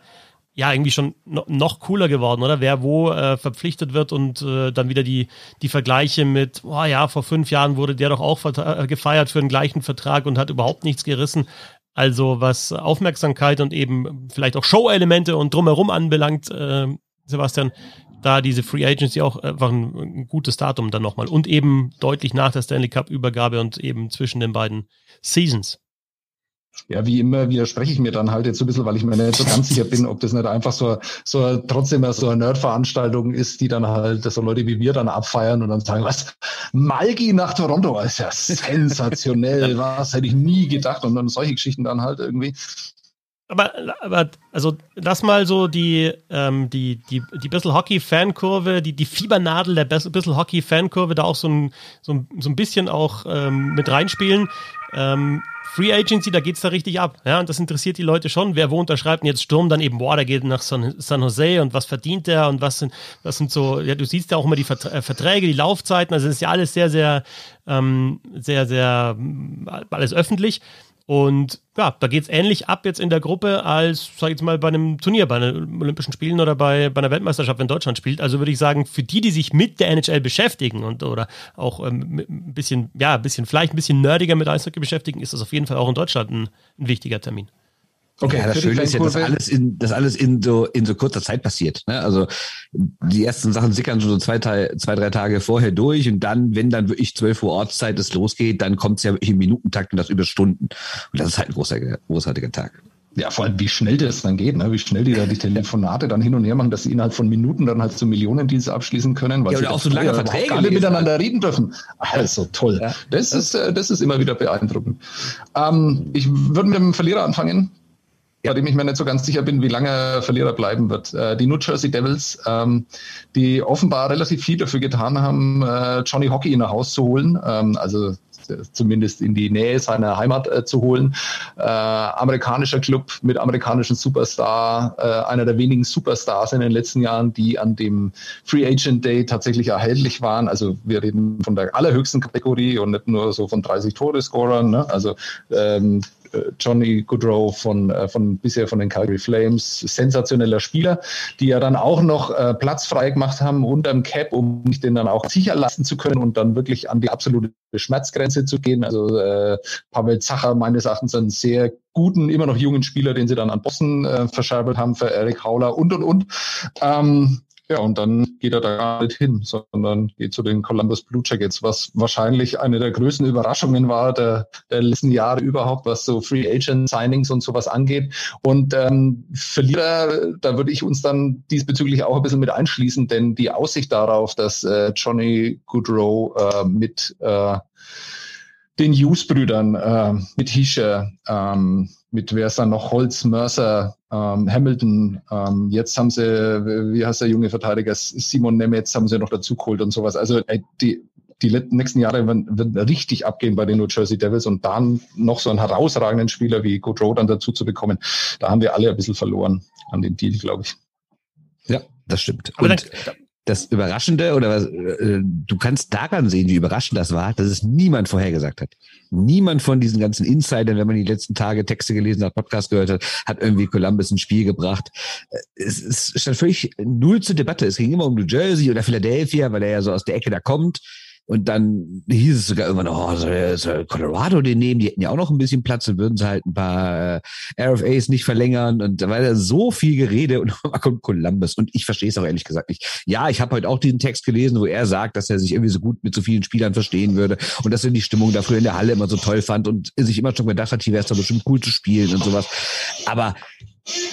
Speaker 1: ja irgendwie schon no, noch cooler geworden, oder? Wer wo äh, verpflichtet wird und äh, dann wieder die, die Vergleiche mit, oh ja, vor fünf Jahren wurde der doch auch äh, gefeiert für den gleichen Vertrag und hat überhaupt nichts gerissen. Also was Aufmerksamkeit und eben vielleicht auch Show-Elemente und drumherum anbelangt, äh, Sebastian, da diese Free Agency auch einfach ein, ein gutes Datum dann nochmal. Und eben deutlich nach der Stanley Cup Übergabe und eben zwischen den beiden Seasons.
Speaker 3: Ja, wie immer widerspreche ich mir dann halt jetzt so ein bisschen, weil ich mir nicht so ganz sicher bin, ob das nicht einfach so, so trotzdem so eine Nerd-Veranstaltung ist, die dann halt so Leute wie wir dann abfeiern und dann sagen, was, Malgi nach Toronto, ist ja sensationell, <laughs> was, hätte ich nie gedacht? Und dann solche Geschichten dann halt irgendwie
Speaker 1: aber, aber also lass mal so die, ähm, die, die, die bisschen Hockey-Fankurve, die, die Fiebernadel der bisschen Hockey-Fankurve da auch so ein, so ein, so ein bisschen auch ähm, mit reinspielen. Ähm, Free Agency, da geht's da richtig ab. Ja, und das interessiert die Leute schon. Wer wo unterschreibt und jetzt Sturm dann eben, boah, der geht nach San, San Jose und was verdient der und was sind, was sind so, ja, du siehst ja auch immer die äh, Verträge, die Laufzeiten, also das ist ja alles sehr, sehr, ähm, sehr, sehr, alles öffentlich. Und ja, da geht es ähnlich ab jetzt in der Gruppe als, sag ich jetzt mal, bei einem Turnier, bei den Olympischen Spielen oder bei, bei einer Weltmeisterschaft, wenn Deutschland spielt. Also würde ich sagen, für die, die sich mit der NHL beschäftigen und oder auch ähm, ein bisschen, ja, ein bisschen, vielleicht ein bisschen nerdiger mit Eishockey beschäftigen, ist das auf jeden Fall auch in Deutschland ein, ein wichtiger Termin.
Speaker 2: Okay, ja, das Schöne ist ja, dass alles in, dass alles in so, in so kurzer Zeit passiert. Ne? Also die ersten Sachen sickern schon so zwei, zwei, drei Tage vorher durch und dann, wenn dann wirklich 12 Uhr Ortszeit es losgeht, dann kommt es ja im Minutentakt und das über Stunden. Und das ist halt ein großartiger, großartiger Tag.
Speaker 3: Ja, vor allem, wie schnell das dann geht, ne? wie schnell die da die Telefonate dann hin und her machen, dass sie innerhalb von Minuten dann halt so Millionendienste abschließen können, weil ja, sie
Speaker 2: auch so lange Verträge
Speaker 3: alle miteinander halt. reden dürfen. Also toll. Ja. Das, ist, äh, das ist immer wieder beeindruckend. Ähm, ich würde mit dem Verlierer anfangen. Bei dem ich mir nicht so ganz sicher bin, wie lange Verlierer bleiben wird. Äh, die New Jersey Devils, ähm, die offenbar relativ viel dafür getan haben, äh, Johnny Hockey nach Haus zu holen. Ähm, also zumindest in die Nähe seiner Heimat äh, zu holen. Äh, amerikanischer Club mit amerikanischen Superstar, äh, einer der wenigen Superstars in den letzten Jahren, die an dem Free Agent Day tatsächlich erhältlich waren. Also wir reden von der allerhöchsten Kategorie und nicht nur so von 30 Tore-Scorern. Ne? Also ähm, äh, Johnny Goodrow von, äh, von bisher von den Calgary Flames, sensationeller Spieler, die ja dann auch noch äh, Platz frei gemacht haben unterm Cap, um sich den dann auch sicher lassen zu können und dann wirklich an die absolute Schmerzgrenze zu gehen. Also äh, Pavel Zacher meines Erachtens einen sehr guten, immer noch jungen Spieler, den sie dann an Boston äh, verscherbelt haben für Eric Hauler und und und. Ähm, ja, und dann geht er da gar nicht hin, sondern geht zu den Columbus Blue Jackets, was wahrscheinlich eine der größten Überraschungen war der, der letzten Jahre überhaupt, was so Free Agent Signings und sowas angeht. Und ähm, Verlierer, da würde ich uns dann diesbezüglich auch ein bisschen mit einschließen, denn die Aussicht darauf, dass äh, Johnny Goodrow äh, mit äh, den Hughes-Brüdern, äh, mit Hische, ähm, mit wer ist da noch? Holz, Mercer, ähm, Hamilton. Ähm, jetzt haben sie, wie heißt der junge Verteidiger? Simon Nemetz haben sie noch dazu geholt und sowas. Also ey, die, die nächsten Jahre werden, werden richtig abgehen bei den New Jersey Devils und dann noch so einen herausragenden Spieler wie Gaudreau dann dazu zu bekommen, da haben wir alle ein bisschen verloren an den Deal, glaube ich.
Speaker 2: Ja, das stimmt. Aber und dann, das Überraschende oder was, äh, du kannst daran sehen, wie überraschend das war, dass es niemand vorhergesagt hat. Niemand von diesen ganzen Insidern, wenn man die letzten Tage Texte gelesen hat, Podcast gehört hat, hat irgendwie Columbus ins Spiel gebracht. Äh, es, es stand völlig null zur Debatte. Es ging immer um New Jersey oder Philadelphia, weil er ja so aus der Ecke da kommt. Und dann hieß es sogar irgendwann, oh, soll, soll Colorado den nehmen? Die hätten ja auch noch ein bisschen Platz und würden sie halt ein paar äh, RFAs nicht verlängern. Und da war da so viel Gerede und <laughs> dann kommt Columbus. Und ich verstehe es auch ehrlich gesagt nicht. Ja, ich habe heute auch diesen Text gelesen, wo er sagt, dass er sich irgendwie so gut mit so vielen Spielern verstehen würde und dass er die Stimmung da früher in der Halle immer so toll fand und sich immer schon gedacht hat, hier wäre es doch bestimmt cool zu spielen und sowas. Aber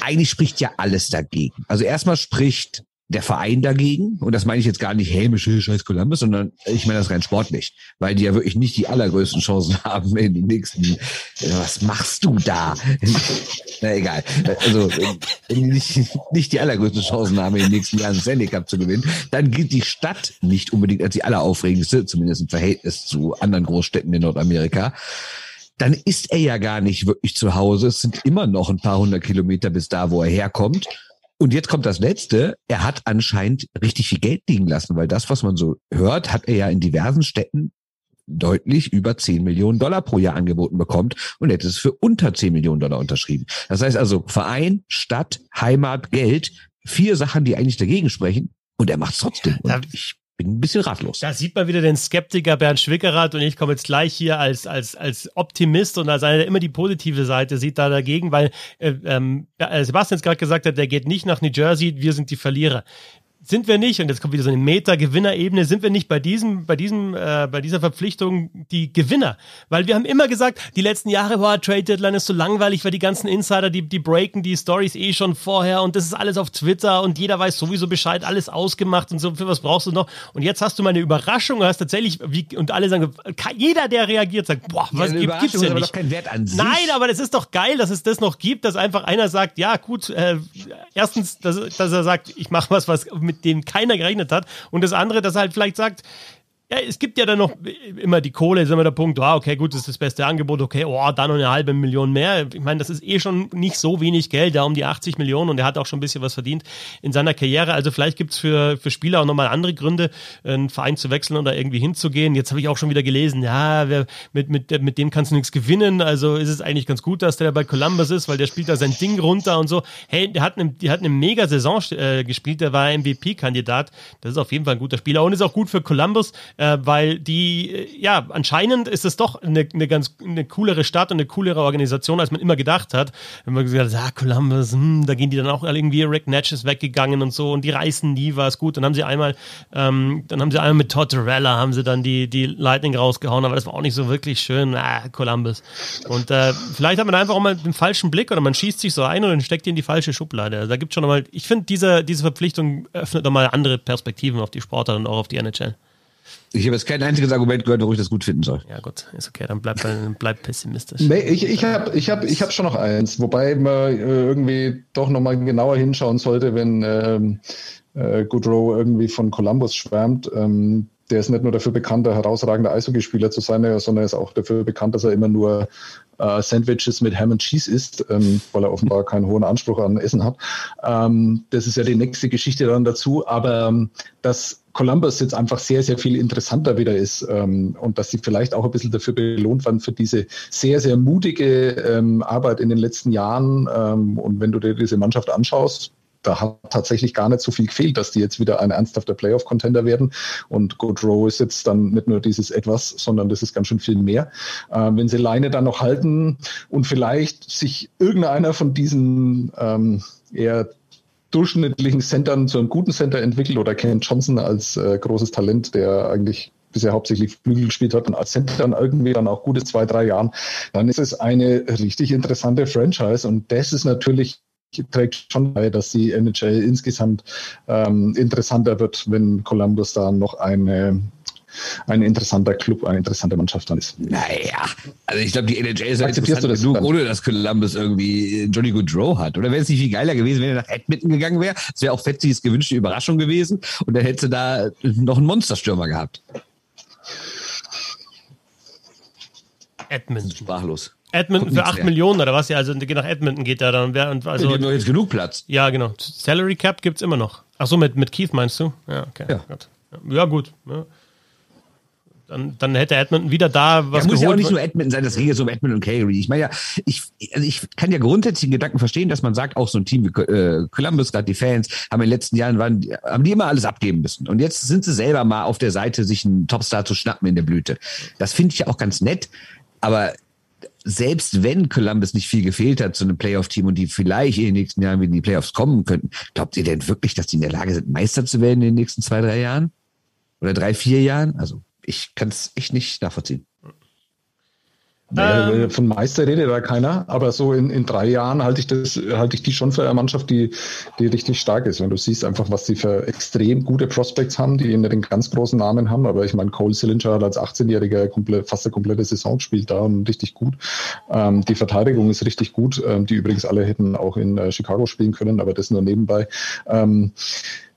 Speaker 2: eigentlich spricht ja alles dagegen. Also erstmal spricht der Verein dagegen, und das meine ich jetzt gar nicht hämisch, scheiß Columbus, sondern ich meine das rein sportlich, weil die ja wirklich nicht die allergrößten Chancen <laughs> haben in den nächsten, was machst du da? <laughs> Na egal. Also, nicht, nicht die allergrößten Chancen haben, in den nächsten Jahren Stanley Cup zu gewinnen, dann gilt die Stadt nicht unbedingt als die alleraufregendste, zumindest im Verhältnis zu anderen Großstädten in Nordamerika dann ist er ja gar nicht wirklich zu Hause. Es sind immer noch ein paar hundert Kilometer bis da, wo er herkommt. Und jetzt kommt das Letzte. Er hat anscheinend richtig viel Geld liegen lassen, weil das, was man so hört, hat er ja in diversen Städten deutlich über 10 Millionen Dollar pro Jahr angeboten bekommt und hätte es für unter 10 Millionen Dollar unterschrieben. Das heißt also Verein, Stadt, Heimat, Geld, vier Sachen, die eigentlich dagegen sprechen und er macht es trotzdem. Und ich bin ein bisschen ratlos.
Speaker 1: Da sieht man wieder den Skeptiker Bernd Schwickerath und ich komme jetzt gleich hier als, als, als Optimist und als einer, der immer die positive Seite sieht da dagegen, weil äh, ähm, Sebastian jetzt gerade gesagt hat, der geht nicht nach New Jersey, wir sind die Verlierer sind wir nicht, und jetzt kommt wieder so eine Meta-Gewinner-Ebene, sind wir nicht bei diesem, bei diesem, äh, bei dieser Verpflichtung die Gewinner? Weil wir haben immer gesagt, die letzten Jahre, boah, Trade Deadline ist so langweilig, weil die ganzen Insider, die, die breaken die Stories eh schon vorher und das ist alles auf Twitter und jeder weiß sowieso Bescheid, alles ausgemacht und so, für was brauchst du noch? Und jetzt hast du mal eine Überraschung, hast tatsächlich, wie, und alle sagen, jeder, der reagiert, sagt, boah, was ja, gibt, gibt's denn nicht? Nein, aber das ist doch geil, dass es das noch gibt, dass einfach einer sagt, ja, gut, äh, erstens, dass, dass er sagt, ich mache was, was mit mit dem keiner gerechnet hat. Und das andere, dass er halt vielleicht sagt, ja, es gibt ja dann noch immer die Kohle, ist immer der Punkt, ah, okay, gut, das ist das beste Angebot, okay, oh, da noch eine halbe Million mehr. Ich meine, das ist eh schon nicht so wenig Geld, ja, um die 80 Millionen und er hat auch schon ein bisschen was verdient in seiner Karriere. Also vielleicht gibt es für, für Spieler auch nochmal andere Gründe, einen Verein zu wechseln oder irgendwie hinzugehen. Jetzt habe ich auch schon wieder gelesen, ja, wer, mit, mit, mit dem kannst du nichts gewinnen, also ist es eigentlich ganz gut, dass der bei Columbus ist, weil der spielt da sein Ding runter und so. Hey, der hat eine, hat eine mega Saison äh, gespielt, der war MVP-Kandidat. Das ist auf jeden Fall ein guter Spieler und ist auch gut für Columbus äh, weil die, äh, ja, anscheinend ist es doch eine, eine ganz eine coolere Stadt und eine coolere Organisation, als man immer gedacht hat. Wenn man gesagt hat, ja, Columbus, hm, da gehen die dann auch irgendwie, Rick Natch ist weggegangen und so und die reißen nie was gut. Dann haben sie einmal, ähm, dann haben sie einmal mit Tortorella, haben sie dann die, die Lightning rausgehauen, aber das war auch nicht so wirklich schön, ah, Columbus. Und äh, vielleicht hat man einfach auch mal den falschen Blick oder man schießt sich so ein und dann steckt die in die falsche Schublade. Also da gibt schon nochmal, ich finde, diese, diese Verpflichtung öffnet nochmal andere Perspektiven auf die Sportler und auch auf die NHL.
Speaker 2: Ich habe jetzt kein einziges Argument gehört, warum ich das gut finden soll.
Speaker 1: Ja gut, ist okay, dann bleib, bleib pessimistisch.
Speaker 3: Nee, ich, ich habe ich hab, ich hab schon noch eins, wobei man äh, irgendwie doch nochmal genauer hinschauen sollte, wenn ähm, äh, Goodrow irgendwie von Columbus schwärmt. Ähm, der ist nicht nur dafür bekannt, ein herausragender Eishockeyspieler zu sein, sondern er ist auch dafür bekannt, dass er immer nur äh, Sandwiches mit Ham and Cheese isst, ähm, weil er offenbar <laughs> keinen hohen Anspruch an Essen hat. Ähm, das ist ja die nächste Geschichte dann dazu. Aber ähm, dass Columbus jetzt einfach sehr, sehr viel interessanter wieder ist ähm, und dass sie vielleicht auch ein bisschen dafür belohnt werden für diese sehr, sehr mutige ähm, Arbeit in den letzten Jahren. Ähm, und wenn du dir diese Mannschaft anschaust, da hat tatsächlich gar nicht so viel gefehlt, dass die jetzt wieder ein ernsthafter Playoff-Contender werden. Und Goodrow ist jetzt dann nicht nur dieses etwas, sondern das ist ganz schön viel mehr. Äh, wenn sie Leine dann noch halten und vielleicht sich irgendeiner von diesen ähm, eher durchschnittlichen Centern zu einem guten Center entwickelt oder Ken Johnson als äh, großes Talent, der eigentlich bisher hauptsächlich Flügel gespielt hat und als Center dann irgendwie dann auch gute zwei, drei Jahren, dann ist es eine richtig interessante Franchise und das ist natürlich trägt schon bei, dass die NHL insgesamt ähm, interessanter wird, wenn Columbus da noch eine ein interessanter Club, eine interessante Mannschaft dann ist.
Speaker 2: Naja, also ich glaube, die NHL ist Akzeptierst du das genug, ohne dass Columbus irgendwie Johnny Goodrow hat. Oder wäre es nicht viel geiler gewesen, wenn er nach Edmonton gegangen wäre? Es wäre auch Fetzis gewünschte Überraschung gewesen und dann hätte da noch einen Monsterstürmer gehabt.
Speaker 1: Edmonton.
Speaker 2: Sprachlos.
Speaker 1: Edmonton für 8 mehr. Millionen oder was? Ja, also nach Edmonton geht er dann. Und
Speaker 2: also, die haben doch jetzt genug Platz.
Speaker 1: Ja, genau. Salary Cap gibt es immer noch. Ach so, mit, mit Keith meinst du? Ja, okay. Ja, gut. Ja, gut. Ja. Dann, dann, hätte Edmonton wieder da was
Speaker 2: ja, muss ja auch nicht nur Edmonton sein, das geht so um Edmonton und Calgary. Ich meine ja, ich, also ich kann ja grundsätzlich den Gedanken verstehen, dass man sagt, auch so ein Team wie äh, Columbus, gerade die Fans, haben in den letzten Jahren waren, haben die immer alles abgeben müssen. Und jetzt sind sie selber mal auf der Seite, sich einen Topstar zu schnappen in der Blüte. Das finde ich ja auch ganz nett. Aber selbst wenn Columbus nicht viel gefehlt hat zu einem Playoff-Team und die vielleicht in den nächsten Jahren wieder in die Playoffs kommen könnten, glaubt ihr denn wirklich, dass die in der Lage sind, Meister zu werden in den nächsten zwei, drei Jahren? Oder drei, vier Jahren? Also ich kann es echt nicht nachvollziehen.
Speaker 3: Ähm, von Meister redet da keiner, aber so in, in drei Jahren halte ich das, halte ich die schon für eine Mannschaft, die, die richtig stark ist. Wenn du siehst einfach, was sie für extrem gute Prospects haben, die nicht den ganz großen Namen haben, aber ich meine, Cole Sillinger hat als 18-Jähriger komplett, fast eine komplette Saison gespielt da und richtig gut. Ähm, die Verteidigung ist richtig gut, ähm, die übrigens alle hätten auch in äh, Chicago spielen können, aber das nur nebenbei. Ähm,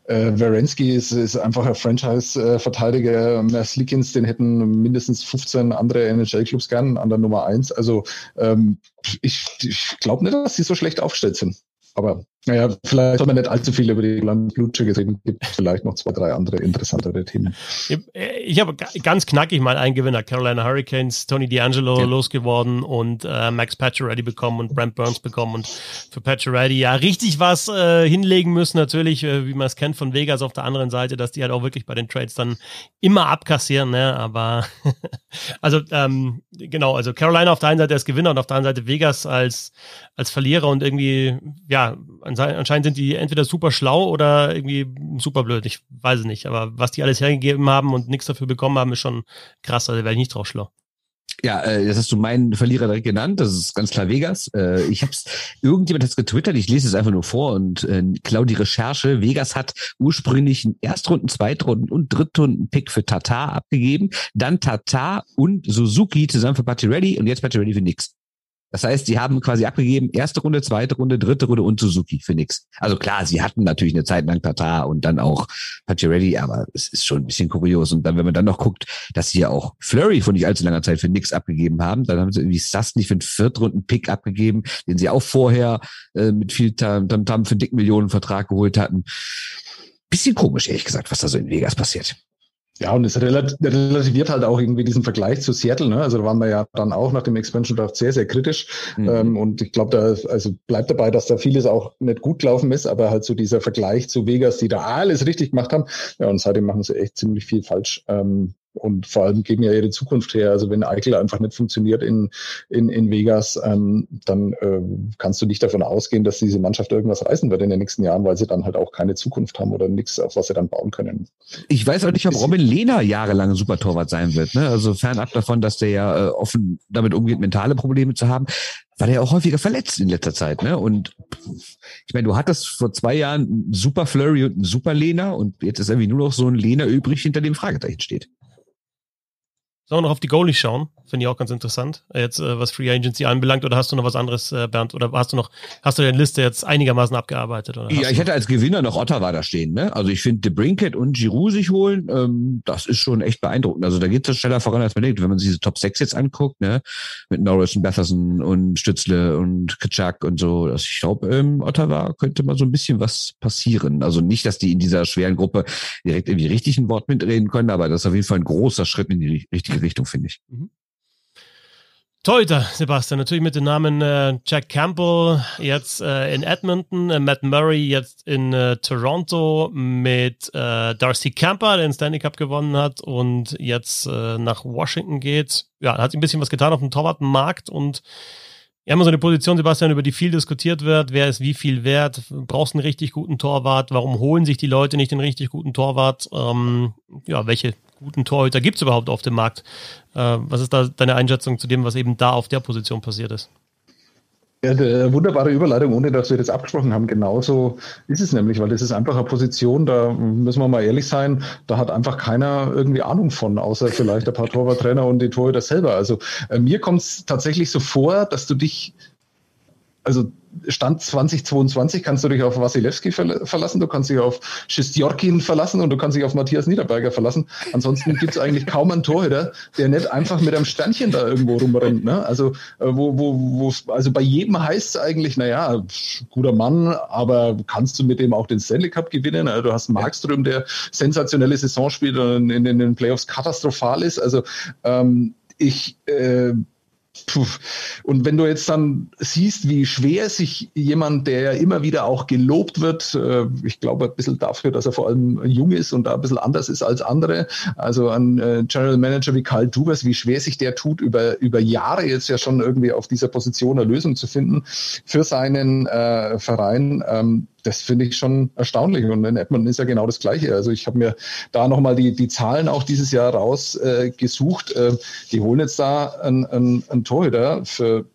Speaker 3: äh, Werensky ist, ist einfach ein Franchise-Verteidiger. Äh, Slickins, den hätten mindestens 15 andere NHL-Clubs gern an der Nummer eins. Also ähm, ich, ich glaube nicht, dass sie so schlecht aufgestellt sind. Aber naja, vielleicht hat man nicht allzu viel über die Landblutsche gesehen. Gibt vielleicht noch zwei, drei andere interessantere Themen.
Speaker 1: Ich habe ganz knackig mal einen Gewinner. Carolina Hurricanes, Tony D'Angelo ja. losgeworden und äh, Max Pacioretty bekommen und Brent Burns bekommen und für Pacioretty ja richtig was äh, hinlegen müssen natürlich, äh, wie man es kennt von Vegas auf der anderen Seite, dass die halt auch wirklich bei den Trades dann immer abkassieren, ne? aber <laughs> also ähm, genau, also Carolina auf der einen Seite als Gewinner und auf der anderen Seite Vegas als als Verlierer und irgendwie ja anscheinend sind die entweder super schlau oder irgendwie super blöd. Ich weiß es nicht. Aber was die alles hergegeben haben und nichts dafür bekommen haben, ist schon krass. Also wäre ich nicht drauf schlau.
Speaker 2: Ja, äh, das hast du meinen Verlierer direkt genannt. Das ist ganz klar Vegas. Äh, ich hab's, irgendjemand hat es getwittert, ich lese es einfach nur vor und äh, klau die Recherche. Vegas hat ursprünglich einen Erstrunden, Zweitrunden und Drittrunden-Pick für Tata abgegeben, dann Tata und Suzuki zusammen für Party Ready und jetzt Party Ready für nix. Das heißt, sie haben quasi abgegeben, erste Runde, zweite Runde, dritte Runde und Suzuki für nix. Also klar, sie hatten natürlich eine Zeit lang Tata und dann auch Ready, aber es ist schon ein bisschen kurios. Und dann, wenn man dann noch guckt, dass sie ja auch Flurry von nicht allzu langer Zeit für nix abgegeben haben, dann haben sie irgendwie Sastny für einen Viertrunden-Pick abgegeben, den sie auch vorher äh, mit viel Tamtam -Tam für einen dicken Millionenvertrag geholt hatten. Bisschen komisch, ehrlich gesagt, was da so in Vegas passiert.
Speaker 3: Ja, und es relativiert halt auch irgendwie diesen Vergleich zu Seattle. Ne? Also da waren wir ja dann auch nach dem Expansion Draft sehr, sehr kritisch. Mhm. Ähm, und ich glaube, da also bleibt dabei, dass da vieles auch nicht gut gelaufen ist, aber halt so dieser Vergleich zu Vegas, die da alles richtig gemacht haben. Ja, und seitdem machen sie echt ziemlich viel falsch. Ähm, und vor allem geben ja ihre Zukunft her. Also wenn Eichel einfach nicht funktioniert in, in, in Vegas, ähm, dann äh, kannst du nicht davon ausgehen, dass diese Mannschaft irgendwas reißen wird in den nächsten Jahren, weil sie dann halt auch keine Zukunft haben oder nichts, auf was sie dann bauen können.
Speaker 2: Ich weiß auch nicht, ob Robin Lehner jahrelang ein Supertorwart sein wird. Ne? Also fernab davon, dass der ja äh, offen damit umgeht, mentale Probleme zu haben war der ja auch häufiger verletzt in letzter Zeit, ne? Und ich meine, du hattest vor zwei Jahren einen super Flurry und einen super Lehner und jetzt ist irgendwie nur noch so ein Lehner übrig, hinter dem Fragezeichen steht.
Speaker 1: Sollen wir noch auf die Goalies schauen? Finde ich auch ganz interessant. Äh, jetzt, äh, was Free Agency anbelangt, oder hast du noch was anderes, äh, Bernd? Oder hast du noch, hast du deine Liste jetzt einigermaßen abgearbeitet? Oder
Speaker 2: ja, ich hätte als Gewinner noch Ottawa da stehen, ne? Also ich finde, De Brinket und Giroud sich holen, ähm, das ist schon echt beeindruckend. Also da geht es schneller voran, als man denkt. Wenn man sich diese Top 6 jetzt anguckt, ne? Mit Norris und Betherson und Stützle und Kaczak und so. Also ich glaube, ähm, Ottawa könnte mal so ein bisschen was passieren. Also nicht, dass die in dieser schweren Gruppe direkt irgendwie richtig ein Wort mitreden können, aber das ist auf jeden Fall ein großer Schritt in die richtige Richtung, finde ich. Mhm.
Speaker 1: Torhüter, Sebastian, natürlich mit dem Namen äh, Jack Campbell jetzt äh, in Edmonton, äh, Matt Murray jetzt in äh, Toronto mit äh, Darcy Camper, der den Stanley Cup gewonnen hat und jetzt äh, nach Washington geht. Ja, hat ein bisschen was getan auf dem Torwartenmarkt und wir haben so eine Position, Sebastian, über die viel diskutiert wird. Wer ist wie viel wert? Brauchst einen richtig guten Torwart? Warum holen sich die Leute nicht den richtig guten Torwart? Ähm, ja, welche guten Torhüter gibt es überhaupt auf dem Markt? Äh, was ist da deine Einschätzung zu dem, was eben da auf der Position passiert ist?
Speaker 3: Ja, wunderbare Überleitung, ohne dass wir das abgesprochen haben. Genauso ist es nämlich, weil das ist einfach eine Position, da müssen wir mal ehrlich sein, da hat einfach keiner irgendwie Ahnung von, außer vielleicht ein paar Torwarttrainer und die Torhüter selber. Also äh, mir kommt es tatsächlich so vor, dass du dich, also Stand 2022 kannst du dich auf Wasilewski verlassen, du kannst dich auf Schistjorkin verlassen und du kannst dich auf Matthias Niederberger verlassen. Ansonsten <laughs> gibt es eigentlich kaum einen Torhüter, der nicht einfach mit einem Sternchen da irgendwo rumrennt. Ne? Also, äh, wo, wo, wo, also bei jedem heißt es eigentlich, naja, guter Mann, aber kannst du mit dem auch den Stanley Cup gewinnen? Also, du hast Markström, der sensationelle Saison spielt und in, in den Playoffs katastrophal ist. Also ähm, ich äh, Puh. Und wenn du jetzt dann siehst, wie schwer sich jemand, der ja immer wieder auch gelobt wird, äh, ich glaube ein bisschen dafür, dass er vor allem jung ist und da ein bisschen anders ist als andere, also ein äh, General Manager wie Karl Dubers, wie schwer sich der tut, über, über Jahre jetzt ja schon irgendwie auf dieser Position eine Lösung zu finden für seinen äh, Verein. Ähm, das finde ich schon erstaunlich. Und in Edmonton ist ja genau das Gleiche. Also ich habe mir da nochmal die, die Zahlen auch dieses Jahr rausgesucht. Äh, äh, die holen jetzt da einen, einen, einen Torhüter für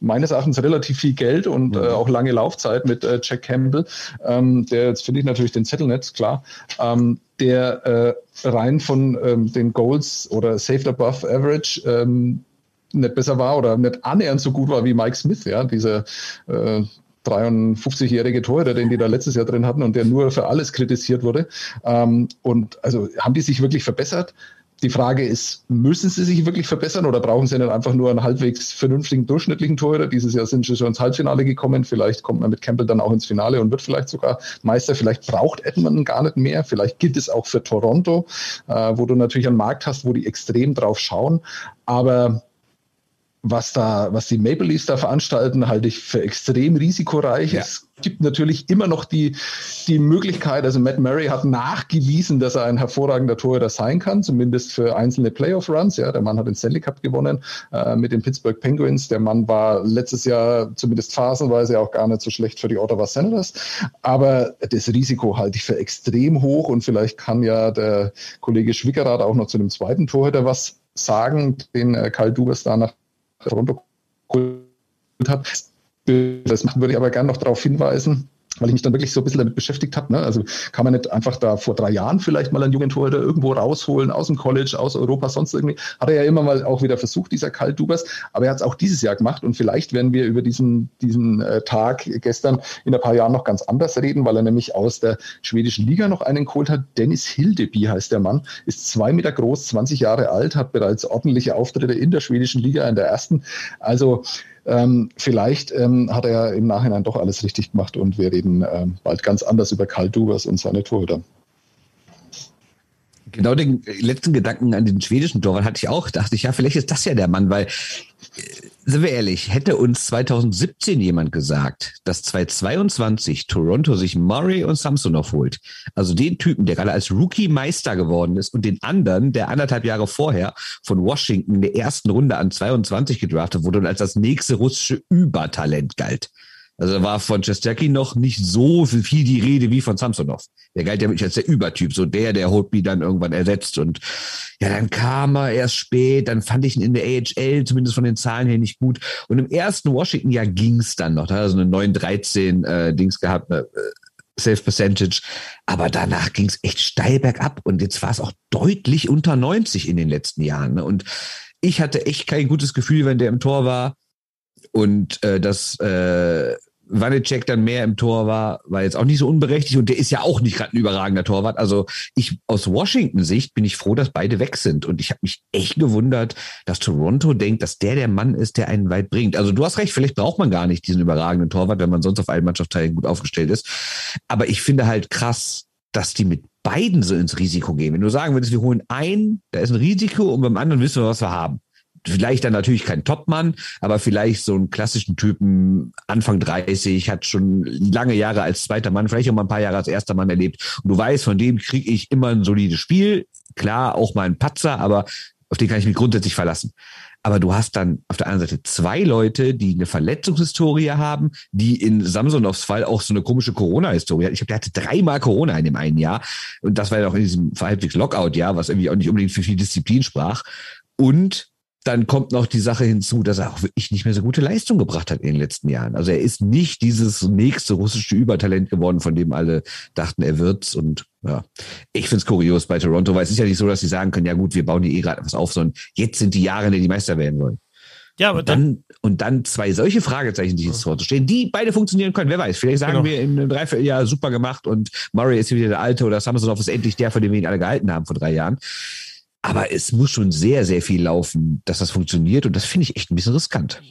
Speaker 3: meines Erachtens relativ viel Geld und äh, auch lange Laufzeit mit äh, Jack Campbell, ähm, der jetzt finde ich natürlich den Zettel nicht, klar, ähm, der äh, rein von ähm, den Goals oder Saved Above Average ähm, nicht besser war oder nicht annähernd so gut war wie Mike Smith, ja, dieser äh, 53-jährige Torhüter, den die da letztes Jahr drin hatten und der nur für alles kritisiert wurde. Ähm, und also haben die sich wirklich verbessert? Die Frage ist, müssen sie sich wirklich verbessern oder brauchen sie nicht einfach nur einen halbwegs vernünftigen, durchschnittlichen Torhüter? Dieses Jahr sind sie schon ins Halbfinale gekommen. Vielleicht kommt man mit Campbell dann auch ins Finale und wird vielleicht sogar Meister. Vielleicht braucht Edmonton gar nicht mehr. Vielleicht gilt es auch für Toronto, äh, wo du natürlich einen Markt hast, wo die extrem drauf schauen. Aber was da, was die Maple Leafs da veranstalten, halte ich für extrem risikoreich. Ja. Es gibt natürlich immer noch die, die Möglichkeit, also Matt Murray hat nachgewiesen, dass er ein hervorragender Torhüter sein kann, zumindest für einzelne Playoff-Runs. Ja, der Mann hat den Stanley Cup gewonnen äh, mit den Pittsburgh Penguins. Der Mann war letztes Jahr zumindest phasenweise auch gar nicht so schlecht für die Ottawa Senators. Aber das Risiko halte ich für extrem hoch und vielleicht kann ja der Kollege Schwickerath auch noch zu dem zweiten Torhüter was sagen, den äh, Karl Dubas da nach runtergeholt hat. Das würde ich aber gerne noch darauf hinweisen, weil ich mich dann wirklich so ein bisschen damit beschäftigt habe. Ne? Also kann man nicht einfach da vor drei Jahren vielleicht mal einen jungen Torhüter irgendwo rausholen, aus dem College, aus Europa, sonst irgendwie. Hat er ja immer mal auch wieder versucht, dieser Karl Dubas. Aber er hat es auch dieses Jahr gemacht und vielleicht werden wir über diesen, diesen äh, Tag gestern in ein paar Jahren noch ganz anders reden, weil er nämlich aus der schwedischen Liga noch einen geholt hat. Dennis Hildeby heißt der Mann, ist zwei Meter groß, 20 Jahre alt, hat bereits ordentliche Auftritte in der schwedischen Liga, in der ersten. Also ähm, vielleicht ähm, hat er im Nachhinein doch alles richtig gemacht und wir reden ähm, bald ganz anders über Karl Dubers und seine Torhüter.
Speaker 2: Genau den letzten Gedanken an den schwedischen Torwart hatte ich auch. Dachte ich, ja, vielleicht ist das ja der Mann, weil sind wir ehrlich, hätte uns 2017 jemand gesagt, dass 2022 Toronto sich Murray und Samsonov holt, also den Typen, der gerade als Rookie Meister geworden ist und den anderen, der anderthalb Jahre vorher von Washington in der ersten Runde an 22 gedraftet wurde und als das nächste russische Übertalent galt. Also war von Chesterky noch nicht so viel die Rede wie von Samsonov. Der galt ja wirklich als der Übertyp, so der, der Holtby dann irgendwann ersetzt. Und ja, dann kam er erst spät, dann fand ich ihn in der AHL, zumindest von den Zahlen her, nicht gut. Und im ersten Washington-Jahr ging's dann noch. Da hat er so eine 9-13 äh, Dings gehabt, eine, äh, Safe Percentage. Aber danach ging's echt steil bergab. Und jetzt war es auch deutlich unter 90 in den letzten Jahren. Ne? Und ich hatte echt kein gutes Gefühl, wenn der im Tor war. Und äh, das äh, Wanecek dann mehr im Tor war, war jetzt auch nicht so unberechtigt und der ist ja auch nicht gerade ein überragender Torwart. Also ich aus Washington-Sicht bin ich froh, dass beide weg sind und ich habe mich echt gewundert, dass Toronto denkt, dass der der Mann ist, der einen weit bringt. Also du hast recht, vielleicht braucht man gar nicht diesen überragenden Torwart, wenn man sonst auf allen Mannschaftsteilen gut aufgestellt ist. Aber ich finde halt krass, dass die mit beiden so ins Risiko gehen. Wenn du sagen würdest, wir holen einen, da ist ein Risiko und beim anderen wissen wir, was wir haben vielleicht dann natürlich kein Topmann, aber vielleicht so einen klassischen Typen, Anfang 30, hat schon lange Jahre als zweiter Mann, vielleicht auch mal ein paar Jahre als erster Mann erlebt. Und du weißt, von dem kriege ich immer ein solides Spiel. Klar, auch mal ein Patzer, aber auf den kann ich mich grundsätzlich verlassen. Aber du hast dann auf der anderen Seite zwei Leute, die eine Verletzungshistorie haben, die in Samsonovs Fall auch so eine komische Corona-Historie hat. Ich glaube, der hatte dreimal Corona in dem einen Jahr. Und das war ja auch in diesem halbwegs Lockout-Jahr, was irgendwie auch nicht unbedingt für viel Disziplin sprach. Und dann kommt noch die Sache hinzu, dass er auch wirklich nicht mehr so gute Leistung gebracht hat in den letzten Jahren. Also er ist nicht dieses nächste russische Übertalent geworden, von dem alle dachten, er wird's. Und ja, ich find's kurios bei Toronto, weil es ist ja nicht so, dass sie sagen können, ja gut, wir bauen die eh gerade was auf, sondern jetzt sind die Jahre, in denen die Meister werden wollen. Ja, aber und dann, dann, und dann zwei solche Fragezeichen, die jetzt stehen, die beide funktionieren können. Wer weiß, vielleicht sagen genau. wir in einem Dreivierteljahr super gemacht und Murray ist wieder der Alte oder Samsonov ist endlich der, von dem wir ihn alle gehalten haben vor drei Jahren. Aber es muss schon sehr, sehr viel laufen, dass das funktioniert. Und das finde ich echt ein bisschen riskant.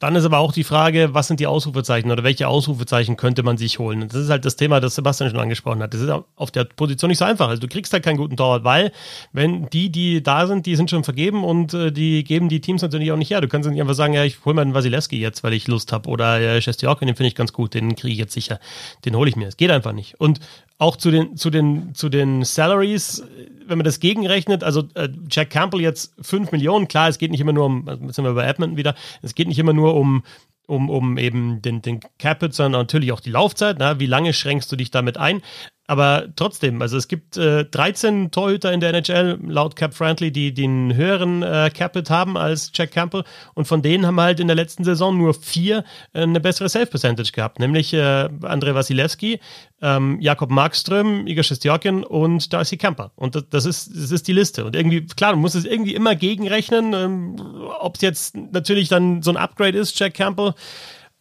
Speaker 1: Dann ist aber auch die Frage, was sind die Ausrufezeichen oder welche Ausrufezeichen könnte man sich holen? Das ist halt das Thema, das Sebastian schon angesprochen hat. Das ist auf der Position nicht so einfach. Also du kriegst halt keinen guten Torwart, weil wenn die, die da sind, die sind schon vergeben und äh, die geben die Teams natürlich auch nicht her. Du kannst nicht einfach sagen, ja, ich hole mir einen Wasilewski jetzt, weil ich Lust habe oder äh, Shestiokin, den finde ich ganz gut, den kriege ich jetzt sicher. Den hole ich mir. Es geht einfach nicht. Und auch zu den, zu den, zu den Salaries, wenn man das gegenrechnet, also äh, Jack Campbell jetzt 5 Millionen, klar, es geht nicht immer nur um, jetzt sind wir bei Edmonton wieder, es geht nicht immer nur um, um, um eben den, den Capit, sondern natürlich auch die Laufzeit. Na, wie lange schränkst du dich damit ein? Aber trotzdem, also es gibt äh, 13 Torhüter in der NHL, laut Cap Friendly, die den höheren äh, Capit haben als Jack Campbell. Und von denen haben halt in der letzten Saison nur vier äh, eine bessere Save-Percentage gehabt, nämlich äh, Andrei Wasilewski, ähm, Jakob Markström, Igor Shestjokin und Darcy Kemper. Und das, das, ist, das ist die Liste. Und irgendwie, klar, du musst es irgendwie immer gegenrechnen. Ähm, Ob es jetzt natürlich dann so ein Upgrade ist, Jack Campbell,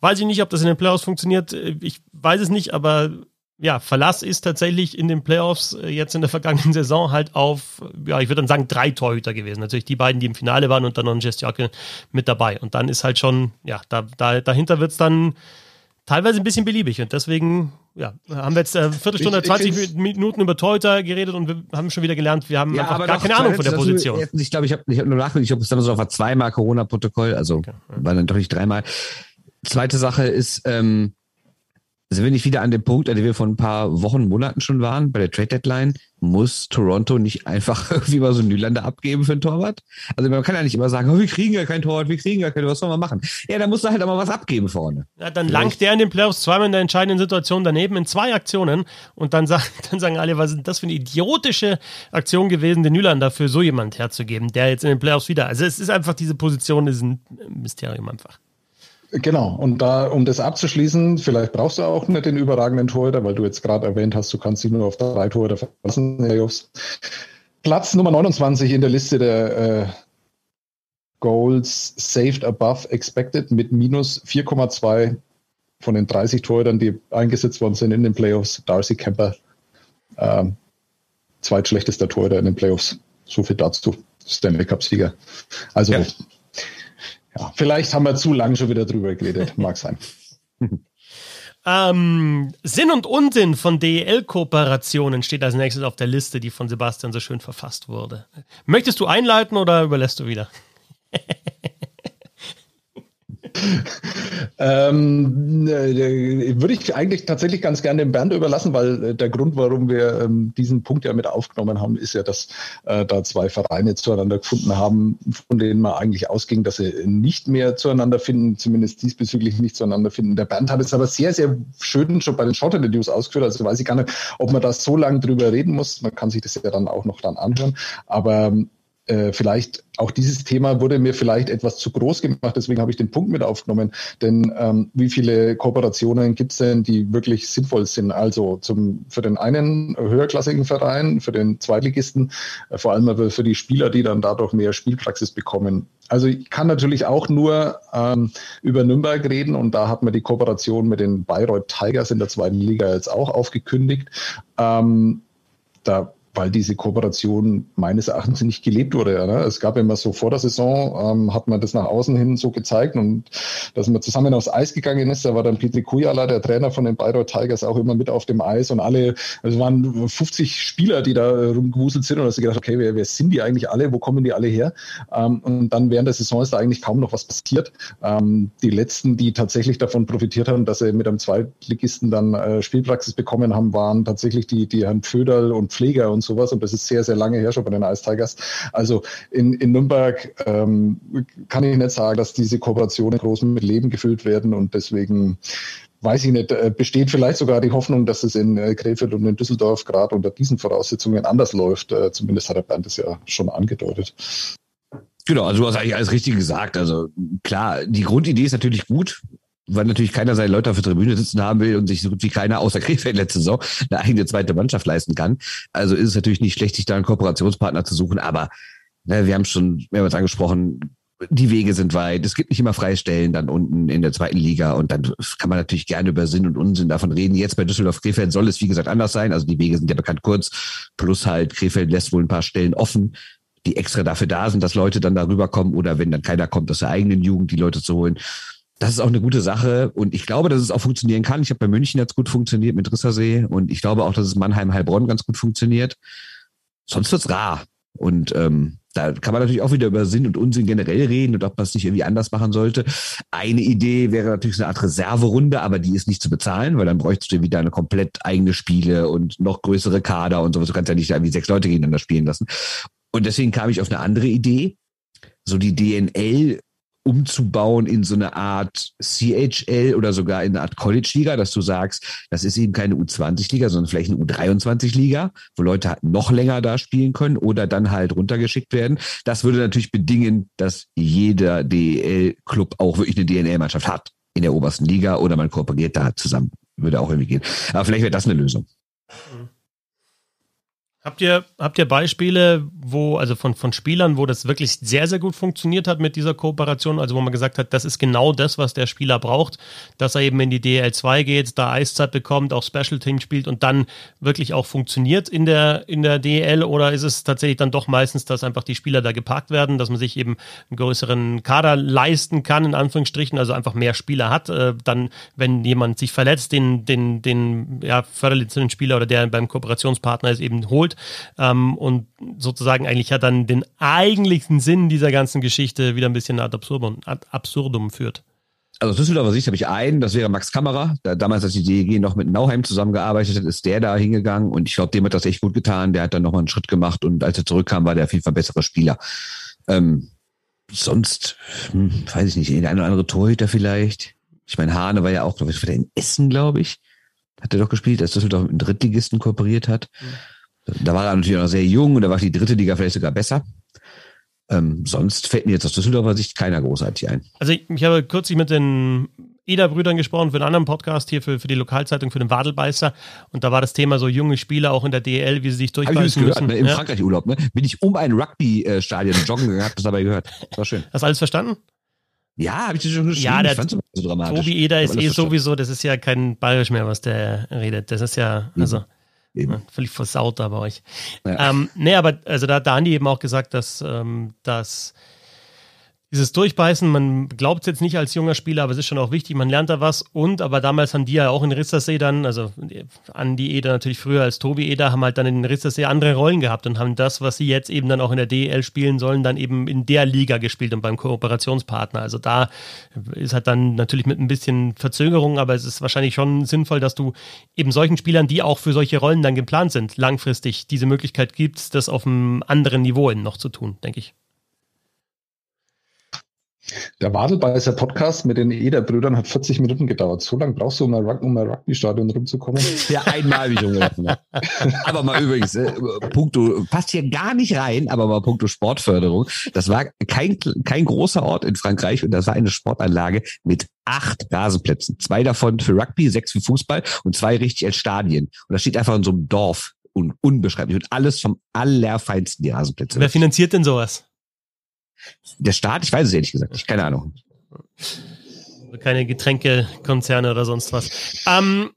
Speaker 1: weiß ich nicht, ob das in den Playoffs funktioniert. Ich weiß es nicht, aber ja, Verlass ist tatsächlich in den Playoffs äh, jetzt in der vergangenen <laughs> Saison halt auf, ja, ich würde dann sagen, drei Torhüter gewesen. Natürlich die beiden, die im Finale waren und dann noch ein Jestjacke mit dabei. Und dann ist halt schon, ja, da, da, dahinter wird's dann teilweise ein bisschen beliebig. Und deswegen, ja, haben wir jetzt äh, Viertelstunde, 20 Minuten über Torhüter geredet und wir haben schon wieder gelernt, wir haben ja, einfach gar keine Ahnung von der Position.
Speaker 2: Ich glaube, ich habe ich hab nur nachgedacht, ich habe es dann so auf zweimal Corona-Protokoll, also okay, ja. war dann doch nicht dreimal. Zweite Sache ist, ähm, sind wir nicht wieder an dem Punkt, an dem wir vor ein paar Wochen, Monaten schon waren, bei der Trade Deadline? Muss Toronto nicht einfach <laughs> irgendwie mal so Nylander abgeben für einen Torwart? Also man kann ja nicht immer sagen, oh, wir kriegen ja keinen Torwart, wir kriegen ja keinen Torwart, was soll man machen? Ja, da muss er halt auch mal was abgeben vorne.
Speaker 1: Ja, dann langt der in den Playoffs zweimal in der entscheidenden Situation daneben in zwei Aktionen und dann, sagen, <laughs> dann sagen alle, was ist das für eine idiotische Aktion gewesen, den Nylander für so jemand herzugeben, der jetzt in den Playoffs wieder, also es ist einfach, diese Position ist ein Mysterium einfach.
Speaker 3: Genau, und da, um das abzuschließen, vielleicht brauchst du auch nicht den überragenden Torhüter, weil du jetzt gerade erwähnt hast, du kannst dich nur auf drei Torhüter verlassen. Platz Nummer 29 in der Liste der äh, Goals saved above expected mit minus 4,2 von den 30 Torhütern, die eingesetzt worden sind in den Playoffs. Darcy Kemper, ähm, zweitschlechtester Torhüter in den Playoffs. So viel dazu. Stanley Cup-Sieger. Also ja. Ja, vielleicht haben wir zu lange schon wieder drüber geredet. Mag sein. <laughs>
Speaker 1: Ähm, Sinn und Unsinn von DEL-Kooperationen steht als nächstes auf der Liste, die von Sebastian so schön verfasst wurde. Möchtest du einleiten oder überlässt du wieder? <laughs> <laughs>
Speaker 3: ähm, äh, würde ich eigentlich tatsächlich ganz gerne dem Bernd überlassen, weil äh, der Grund, warum wir ähm, diesen Punkt ja mit aufgenommen haben, ist ja, dass äh, da zwei Vereine zueinander gefunden haben, von denen man eigentlich ausging, dass sie nicht mehr zueinander finden, zumindest diesbezüglich nicht zueinander finden. Der Bernd hat es aber sehr, sehr schön schon bei den Shot News ausgeführt, also weiß ich gar nicht, ob man da so lange drüber reden muss. Man kann sich das ja dann auch noch dann anhören. Aber ähm, äh, vielleicht auch dieses Thema wurde mir vielleicht etwas zu groß gemacht, deswegen habe ich den Punkt mit aufgenommen. Denn ähm, wie viele Kooperationen gibt es denn, die wirklich sinnvoll sind? Also zum, für den einen höherklassigen Verein, für den Zweitligisten, äh, vor allem aber für die Spieler, die dann dadurch mehr Spielpraxis bekommen. Also ich kann natürlich auch nur ähm, über Nürnberg reden und da hat man die Kooperation mit den Bayreuth Tigers in der zweiten Liga jetzt auch aufgekündigt. Ähm, da weil diese Kooperation meines Erachtens nicht gelebt wurde. Ja, ne? Es gab immer so vor der Saison, ähm, hat man das nach außen hin so gezeigt und dass man zusammen aufs Eis gegangen ist. Da war dann Petri Kujala, der Trainer von den Bayreuth Tigers, auch immer mit auf dem Eis und alle, es waren 50 Spieler, die da rumgewuselt sind und hast du gedacht, okay, wer, wer sind die eigentlich alle? Wo kommen die alle her? Ähm, und dann während der Saison ist da eigentlich kaum noch was passiert. Ähm, die letzten, die tatsächlich davon profitiert haben, dass sie mit einem Zweitligisten dann äh, Spielpraxis bekommen haben, waren tatsächlich die, die Herrn Föderl und Pfleger und sowas. Und das ist sehr, sehr lange her schon bei den Ice Tigers. Also in, in Nürnberg ähm, kann ich nicht sagen, dass diese Kooperationen groß mit Leben gefüllt werden. Und deswegen weiß ich nicht, äh, besteht vielleicht sogar die Hoffnung, dass es in äh, Krefeld und in Düsseldorf gerade unter diesen Voraussetzungen anders läuft. Äh, zumindest hat der Bernd es ja schon angedeutet.
Speaker 2: Genau, also du hast eigentlich alles richtig gesagt. Also klar, die Grundidee ist natürlich gut, weil natürlich keiner seine Leute auf der Tribüne sitzen haben will und sich so gut wie keiner außer <laughs> Krefeld letzte Saison eine eigene zweite Mannschaft leisten kann. Also ist es natürlich nicht schlecht, sich da einen Kooperationspartner zu suchen, aber ne, wir haben schon mehrmals angesprochen, die Wege sind weit, es gibt nicht immer Freistellen dann unten in der zweiten Liga und dann kann man natürlich gerne über Sinn und Unsinn davon reden. Jetzt bei Düsseldorf Krefeld soll es wie gesagt anders sein. Also die Wege sind ja bekannt kurz, plus halt Krefeld lässt wohl ein paar Stellen offen, die extra dafür da sind, dass Leute dann darüber kommen oder wenn dann keiner kommt aus der eigenen Jugend, die Leute zu holen. Das ist auch eine gute Sache und ich glaube, dass es auch funktionieren kann. Ich habe bei München jetzt gut funktioniert mit Rissersee und ich glaube auch, dass es Mannheim-Heilbronn ganz gut funktioniert. Sonst wird's rar. Und ähm, da kann man natürlich auch wieder über Sinn und Unsinn generell reden und ob man es nicht irgendwie anders machen sollte. Eine Idee wäre natürlich so eine Art Reserverunde, aber die ist nicht zu bezahlen, weil dann bräuchtest du wieder eine komplett eigene Spiele und noch größere Kader und sowas. Du kannst ja nicht irgendwie sechs Leute gegeneinander spielen lassen. Und deswegen kam ich auf eine andere Idee. So die DNL umzubauen in so eine Art CHL oder sogar in eine Art College-Liga, dass du sagst, das ist eben keine U20-Liga, sondern vielleicht eine U23-Liga, wo Leute halt noch länger da spielen können oder dann halt runtergeschickt werden. Das würde natürlich bedingen, dass jeder DEL-Club auch wirklich eine DNL-Mannschaft hat in der obersten Liga oder man kooperiert da zusammen. Würde auch irgendwie gehen. Aber vielleicht wäre das eine Lösung.
Speaker 1: Habt ihr, habt ihr Beispiele, wo, also von, von Spielern, wo das wirklich sehr, sehr gut funktioniert hat mit dieser Kooperation? Also wo man gesagt hat, das ist genau das, was der Spieler braucht, dass er eben in die DL2 geht, da Eiszeit bekommt, auch Special Team spielt und dann wirklich auch funktioniert in der, in der DL? Oder ist es tatsächlich dann doch meistens, dass einfach die Spieler da geparkt werden, dass man sich eben einen größeren Kader leisten kann, in Anführungsstrichen, also einfach mehr Spieler hat? Äh, dann, wenn jemand sich verletzt, den, den, den ja, Förderlizenzspieler oder der beim Kooperationspartner ist, eben holt ähm, und sozusagen eigentlich hat dann den eigentlichen Sinn dieser ganzen Geschichte wieder ein bisschen ad absurdum, ad absurdum führt.
Speaker 2: Also Düsseldorfer Sicht habe ich einen, das wäre Max Kammerer. Da, damals, als die DEG noch mit Nauheim zusammengearbeitet hat, ist der da hingegangen und ich glaube, dem hat das echt gut getan. Der hat dann nochmal einen Schritt gemacht und als er zurückkam, war der auf jeden Fall besserer Spieler. Ähm, sonst, hm, weiß ich nicht, der eine oder andere Torhüter vielleicht. Ich meine, Hane war ja auch, glaube ich, in Essen, glaube ich. Hat er doch gespielt, als Düsseldorf mit einem Drittligisten kooperiert hat. Mhm. Da war er natürlich auch noch sehr jung und da war die dritte Liga vielleicht sogar besser. Ähm, sonst fällt mir jetzt aus Düsseldorfer Sicht keiner großartig ein.
Speaker 1: Also ich, ich habe kürzlich mit den Eder-Brüdern gesprochen für einen anderen Podcast hier für, für die Lokalzeitung, für den Wadelbeißer. Und da war das Thema so junge Spieler auch in der DL, wie sie sich durchbeißen
Speaker 2: gehört, Ne? Im ja. Frankreich-Urlaub ne? bin ich um ein Rugby-Stadion joggen gegangen, hab das dabei gehört. Das war schön.
Speaker 1: Hast du alles verstanden?
Speaker 2: Ja, habe ich dir schon geschrieben.
Speaker 1: Ja, der so dramatisch. Tobi Eder ist eh sowieso, das ist ja kein Bayerisch mehr, was der redet. Das ist ja, also... Mhm. Eben. Völlig versaut da bei euch. Ja. Ähm, nee, aber also da hat Dani eben auch gesagt, dass, ähm, dass dieses Durchbeißen, man glaubt es jetzt nicht als junger Spieler, aber es ist schon auch wichtig, man lernt da was. Und, aber damals haben die ja auch in Rissersee dann, also Andi Eder natürlich früher als Tobi Eder, haben halt dann in Rissersee andere Rollen gehabt und haben das, was sie jetzt eben dann auch in der DL spielen sollen, dann eben in der Liga gespielt und beim Kooperationspartner. Also da ist halt dann natürlich mit ein bisschen Verzögerung, aber es ist wahrscheinlich schon sinnvoll, dass du eben solchen Spielern, die auch für solche Rollen dann geplant sind, langfristig diese Möglichkeit gibst, das auf einem anderen Niveau noch zu tun, denke ich.
Speaker 3: Der Wadelbeißer Podcast mit den Eder-Brüdern hat 40 Minuten gedauert. So lange brauchst du, um ein, um ein Rugby-Stadion rumzukommen?
Speaker 2: Ja, einmal, wie ich umgerechnet <laughs> Aber mal übrigens, äh, Punkto, passt hier gar nicht rein, aber mal Punkto Sportförderung. Das war kein, kein großer Ort in Frankreich und das war eine Sportanlage mit acht Rasenplätzen. Zwei davon für Rugby, sechs für Fußball und zwei richtig als Stadien. Und das steht einfach in so einem Dorf. Un unbeschreiblich. Und alles vom allerfeinsten, die Rasenplätze.
Speaker 1: Wer finanziert denn sowas?
Speaker 2: Der Staat, ich weiß es ehrlich gesagt nicht, keine Ahnung.
Speaker 1: Keine Getränkekonzerne oder sonst was. Ähm,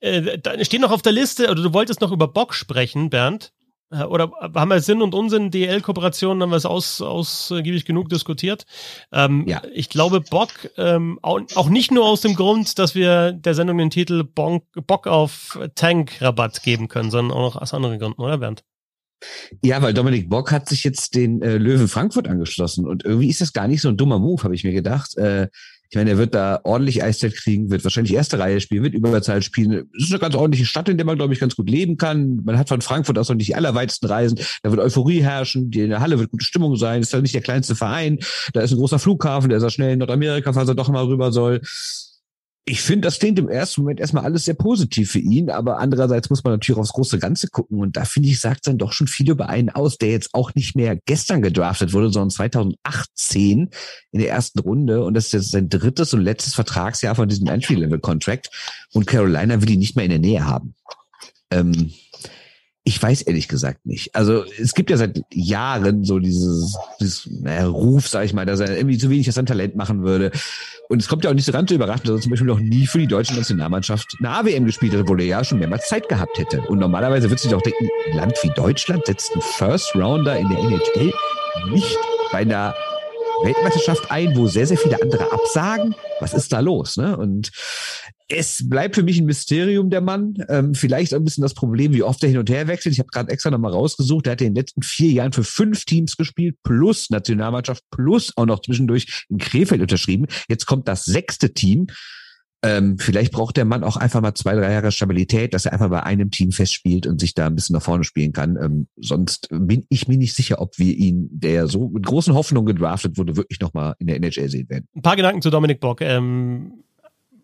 Speaker 1: äh, da steht noch auf der Liste, oder du wolltest noch über Bock sprechen, Bernd. Äh, oder haben wir Sinn und Unsinn, DL-Kooperationen, haben wir es aus, ausgiebig genug diskutiert. Ähm, ja. Ich glaube, Bock, ähm, auch, auch, nicht nur aus dem Grund, dass wir der Sendung den Titel Bonk, Bock auf Tank-Rabatt geben können, sondern auch noch aus anderen Gründen, oder Bernd?
Speaker 2: Ja, weil Dominik Bock hat sich jetzt den äh, Löwen Frankfurt angeschlossen und irgendwie ist das gar nicht so ein dummer Move, habe ich mir gedacht. Äh, ich meine, er wird da ordentlich Eiszeit kriegen, wird wahrscheinlich erste Reihe spielen, wird Überzahl spielen. Es ist eine ganz ordentliche Stadt, in der man, glaube ich, ganz gut leben kann. Man hat von Frankfurt aus noch nicht die allerweitsten Reisen. Da wird Euphorie herrschen, die in der Halle wird gute Stimmung sein. Ist da nicht der kleinste Verein. Da ist ein großer Flughafen, der ist ja schnell in Nordamerika, falls er doch mal rüber soll Ich finde, das klingt im ersten Moment erstmal alles sehr positiv für ihn, aber andererseits muss man natürlich aufs große Ganze gucken und da finde ich, sagt dann doch schon viel über einen aus, der jetzt auch nicht mehr gestern gedraftet wurde, sondern 2018 in der ersten Runde und das ist jetzt sein drittes und letztes Vertragsjahr von diesem Entry-Level-Contract und Carolina will ihn nicht mehr in der Nähe haben. Ähm, ich weiß ehrlich gesagt nicht. Also es gibt ja seit Jahren so dieses, dieses naja, Ruf, sag ich mal, dass er irgendwie zu wenig aus seinem Talent machen würde. Und es kommt ja auch nicht so ganz überraschend, dass er zum Beispiel noch nie für die deutsche Nationalmannschaft eine AWM gespielt hat, obwohl er ja schon mehrmals Zeit gehabt hätte. Und normalerweise wird sich doch denken, ein Land wie Deutschland setzt einen First Rounder in der NHL nicht bei einer Weltmeisterschaft ein, wo sehr, sehr viele andere absagen. Was ist da los? Ne? Und es bleibt für mich ein Mysterium, der Mann. Ähm, vielleicht ein bisschen das Problem, wie oft er hin und her wechselt. Ich habe gerade extra nochmal rausgesucht. Er hat in den letzten vier Jahren für fünf Teams gespielt, plus Nationalmannschaft, plus auch noch zwischendurch in Krefeld unterschrieben. Jetzt kommt das sechste Team. Ähm, vielleicht braucht der Mann auch einfach mal zwei, drei Jahre Stabilität, dass er einfach bei einem Team festspielt und sich da ein bisschen nach vorne spielen kann. Ähm, sonst bin ich mir nicht sicher, ob wir ihn, der so mit großen Hoffnungen gedraftet wurde, wirklich nochmal in der NHL sehen werden.
Speaker 1: Ein paar Gedanken zu Dominik Bock. Ähm